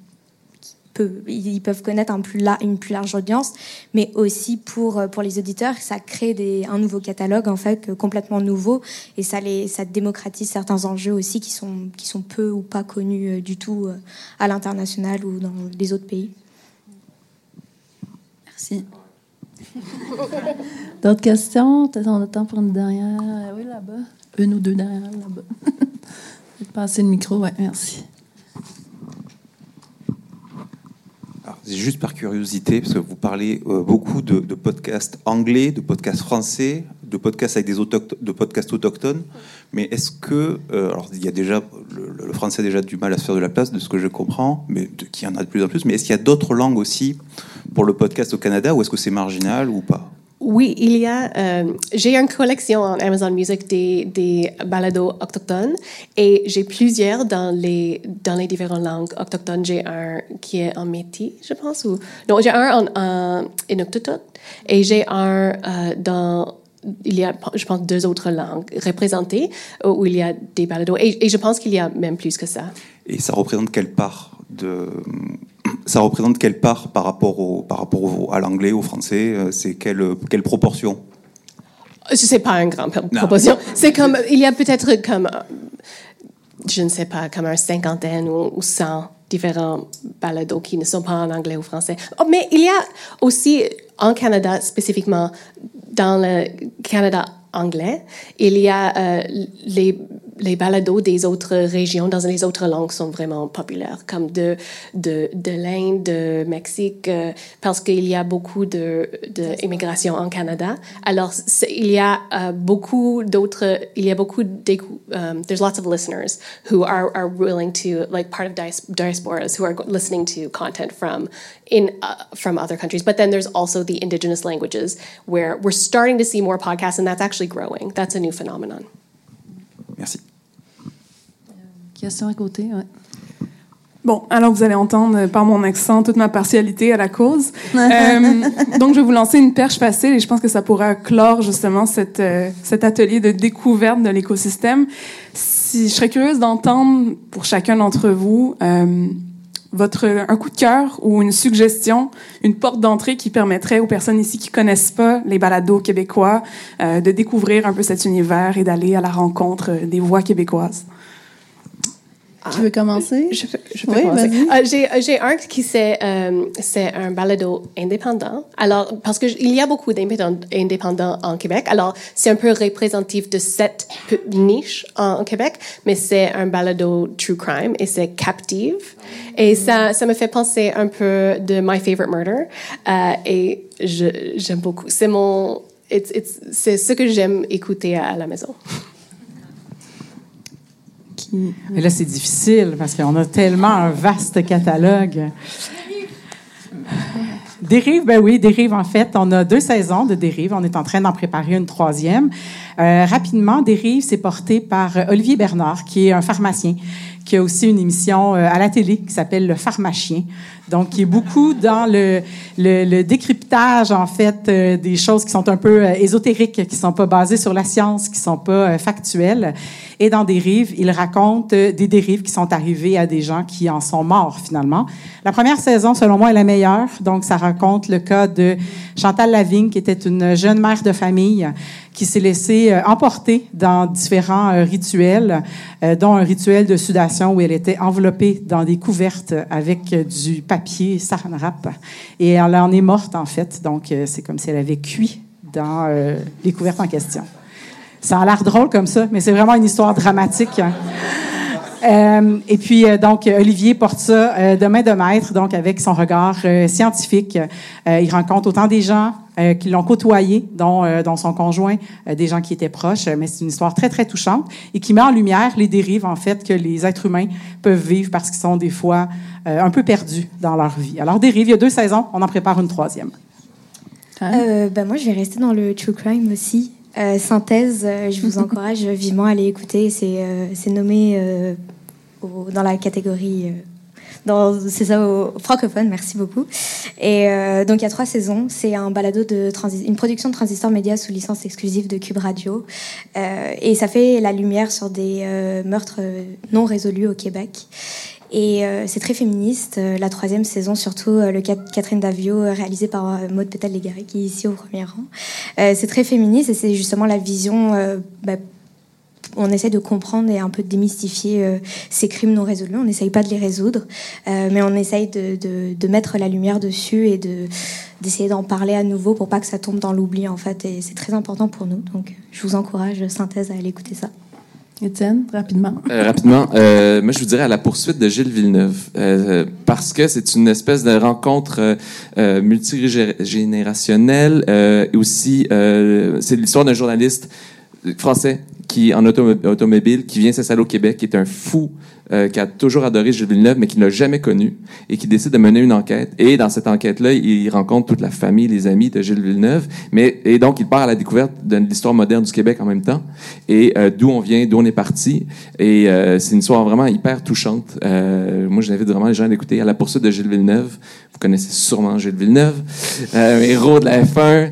ils peuvent connaître un plus la, une plus large audience, mais aussi pour, pour les auditeurs, ça crée des, un nouveau catalogue, en fait, complètement nouveau, et ça, les, ça démocratise certains enjeux aussi qui sont, qui sont peu ou pas connus du tout à l'international ou dans les autres pays. Merci. *laughs* D'autres questions? On a temps pour une dernière. Oui, là-bas. Une ou deux derrière, là-bas. *laughs* Passer le micro, oui, merci. C'est juste par curiosité, parce que vous parlez euh, beaucoup de, podcasts anglais, de podcasts français, de podcasts avec des de podcasts autochtones. Mais est-ce que, euh, alors il y a déjà, le, français a déjà du mal à se faire de la place, de ce que je comprends, mais qui en a de plus en plus. Mais est-ce qu'il y a d'autres langues aussi pour le podcast au Canada, ou est-ce que c'est marginal ou pas? Oui, il y a. Euh, j'ai une collection en Amazon Music des, des balados autochtones et j'ai plusieurs dans les dans les différentes langues autochtones. J'ai un qui est en métis, je pense, ou non, j'ai un en, en et j'ai un euh, dans il y a, je pense, deux autres langues représentées où il y a des balados et, et je pense qu'il y a même plus que ça. Et ça représente quelle part de ça représente quelle part par rapport, au, par rapport au, à l'anglais, au français C'est quelle, quelle proportion? Ce n'est pas une grande proportion. C'est comme, il y a peut-être comme, je ne sais pas, comme une cinquantaine ou, ou cent différents balados qui ne sont pas en anglais ou français. Oh, mais il y a aussi, en Canada spécifiquement, dans le Canada anglais, il y a euh, les, les balados des autres régions dans les autres langues sont vraiment populaires, comme de, de, de l'Inde, de Mexique, euh, parce qu'il y a beaucoup de, de immigration en Canada. Alors, il y a euh, beaucoup d'autres, il y a beaucoup um, there's lots of listeners who are, are willing to, like part of diasporas who are listening to content from in uh, from other countries. But then there's also the indigenous languages where we're starting to see more podcasts, and that's actually growing. That's a new phenomenon. Merci. Question à côté, ouais. Bon, alors vous allez entendre par mon accent toute ma partialité à la cause. euh, *laughs* donc je vais vous lancer une perche facile et je pense que ça pourra clore justement cette, euh, cet atelier de découverte de l'écosystème. Si je serais curieuse d'entendre pour chacun d'entre vous euh, votre un coup de cœur ou une suggestion, une porte d'entrée qui permettrait aux personnes ici qui connaissent pas les balados québécois de découvrir un peu cet univers et d'aller à la rencontre des voix québécoises. Tu veux commencer? Je, je peux oui, commencer. Euh, j'ai un qui c'est euh, c'est un balado indépendant. Alors parce que il y a beaucoup d'indépendants en Québec. Alors c'est un peu représentatif de cette niche en, Québec, mais c'est un balado true crime et c'est captive. Et ça ça me fait penser un peu de My Favorite Murder euh, et j'aime beaucoup. C'est mon c'est ce que j'aime écouter à la maison. *laughs* Mais là, c'est difficile parce qu'on a tellement un vaste catalogue. Dérive, ben oui, Dérive, en fait, on a deux saisons de Dérive. On est en train d'en préparer une troisième. Euh, rapidement, Dérive, c'est porté par Olivier Bernard, qui est un pharmacien, qui a aussi une émission euh, à la télé qui s'appelle Le Pharmacien. Donc, qui est beaucoup dans le, le, le décryptage, en fait, euh, des choses qui sont un peu euh, ésotériques, qui sont pas basées sur la science, qui sont pas euh, factuelles. Et dans Dérive, il raconte des dérives qui sont arrivées à des gens qui en sont morts, finalement. La première saison, selon moi, est la meilleure. Donc, ça raconte le cas de Chantal Lavigne, qui était une jeune mère de famille qui s'est laissée emporter dans différents rituels, dont un rituel de sudation où elle était enveloppée dans des couvertes avec du papier saran wrap. Et elle en est morte, en fait. Donc, euh, c'est comme si elle avait cuit dans euh, les couvertes en question. Ça a l'air drôle comme ça, mais c'est vraiment une histoire dramatique. Hein. Euh, et puis, donc, Olivier porte ça de main de maître, donc avec son regard scientifique. il rencontre autant des gens euh, qui l'ont côtoyé, dont, euh, dont son conjoint, euh, des gens qui étaient proches. Mais c'est une histoire très, très touchante et qui met en lumière les dérives, en fait, que les êtres humains peuvent vivre parce qu'ils sont des fois un peu perdus dans leur vie. Alors, dérive, il y a deux saisons, on en prépare une troisième. ben moi, je vais rester dans le true crime aussi. synthèse, je vous *laughs* encourage vivement à aller écouter. C'est nommé dans la catégorie c'est ça, au francophone, merci beaucoup. Et euh, donc il y a trois saisons. C'est un balado de une production de Transistor Média sous licence exclusive de Cube Radio. Euh, et ça fait la lumière sur des euh, meurtres non résolus au Québec. Et c'est très féministe. la troisième saison, surtout le cas de Catherine Davio, réalisé par Maud Pétal-Légaré, qui est ici au premier rang. c'est très féministe et c'est justement la vision bah, on essaie de comprendre et un peu de démystifier euh, ces crimes non résolus. On n'essaye pas de les résoudre, euh, mais on essaye de, mettre la lumière dessus et de d'essayer d'en parler à nouveau pour pas que ça tombe dans l'oubli en fait. Et c'est très important pour nous. Donc je vous encourage, synthèse, à aller écouter ça. Étienne, rapidement. Euh, rapidement, moi je vous dirais à la poursuite de Gilles Villeneuve, parce que c'est une espèce de rencontre multigénérationnelle et aussi c'est l'histoire d'un journaliste français qui en automobile, qui vient s'installer au Québec, qui est un fou, euh, qui a toujours adoré Gilles Villeneuve, mais qui ne l'a jamais connu, et qui décide de mener une enquête. Et dans cette enquête-là, il rencontre toute la famille, les amis de Gilles Villeneuve, mais et donc il part à la découverte de l'histoire moderne du Québec en même temps, et euh, d'où on vient, d'où on est parti. Et euh, c'est une histoire vraiment hyper touchante. moi, j'invite vraiment les gens à l'écouter. À la poursuite de Gilles Villeneuve, vous connaissez sûrement Gilles Villeneuve, héros de la F1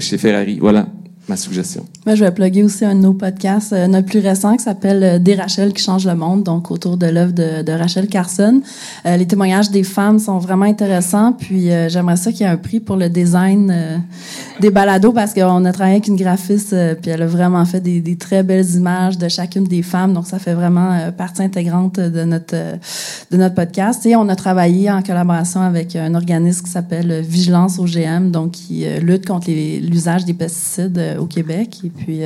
chez Ferrari. Voilà ma suggestion. Moi, je vais plugger aussi un de nos podcasts, euh, notre plus récent, qui s'appelle euh, Des Rachel qui changent le monde, donc autour de l'œuvre de, Rachel Carson. Euh, les témoignages des femmes sont vraiment intéressants, puis j'aimerais ça qu'il y ait un prix pour le design des balados, parce qu'on a travaillé avec une graphiste, puis elle a vraiment fait des, des, très belles images de chacune des femmes, donc ça fait vraiment partie intégrante de notre, de notre podcast. Et on a travaillé en collaboration avec un organisme qui s'appelle Vigilance OGM, donc qui lutte contre l'usage des pesticides au Québec. Et puis,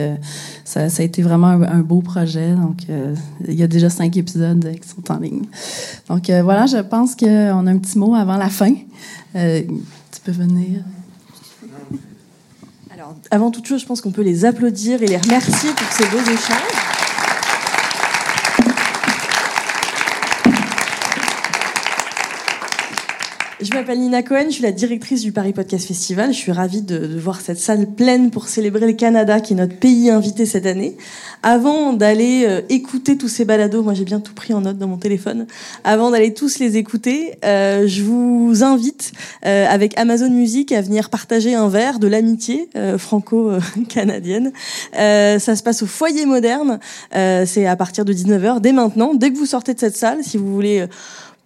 ça, ça, a été vraiment un, beau projet. Donc, il y a déjà cinq épisodes qui sont en ligne. Donc, voilà, je pense qu'on a un petit mot avant la fin. tu peux venir. Alors, avant toute chose, je pense qu'on peut les applaudir et les remercier pour ces beaux échanges. Je m'appelle Nina Cohen, je suis la directrice du Paris Podcast Festival. Je suis ravie de, voir cette salle pleine pour célébrer le Canada, qui est notre pays invité cette année. Avant d'aller euh, écouter tous ces balados, moi j'ai bien tout pris en note dans mon téléphone, avant d'aller tous les écouter, euh, je vous invite euh, avec Amazon Music à venir partager un verre de l'amitié franco-canadienne. ça se passe au foyer moderne, c'est à partir de 19h, dès maintenant, dès que vous sortez de cette salle, si vous voulez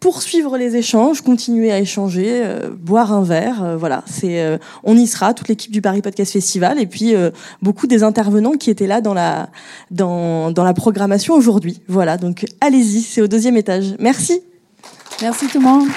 poursuivre les échanges, continuer à échanger, euh, boire un verre, euh, voilà. C'est, euh, on y sera, toute l'équipe du Paris Podcast Festival et puis beaucoup des intervenants qui étaient là dans la dans dans la programmation aujourd'hui. Voilà, donc allez-y, c'est au deuxième étage. Merci. Merci tout le monde.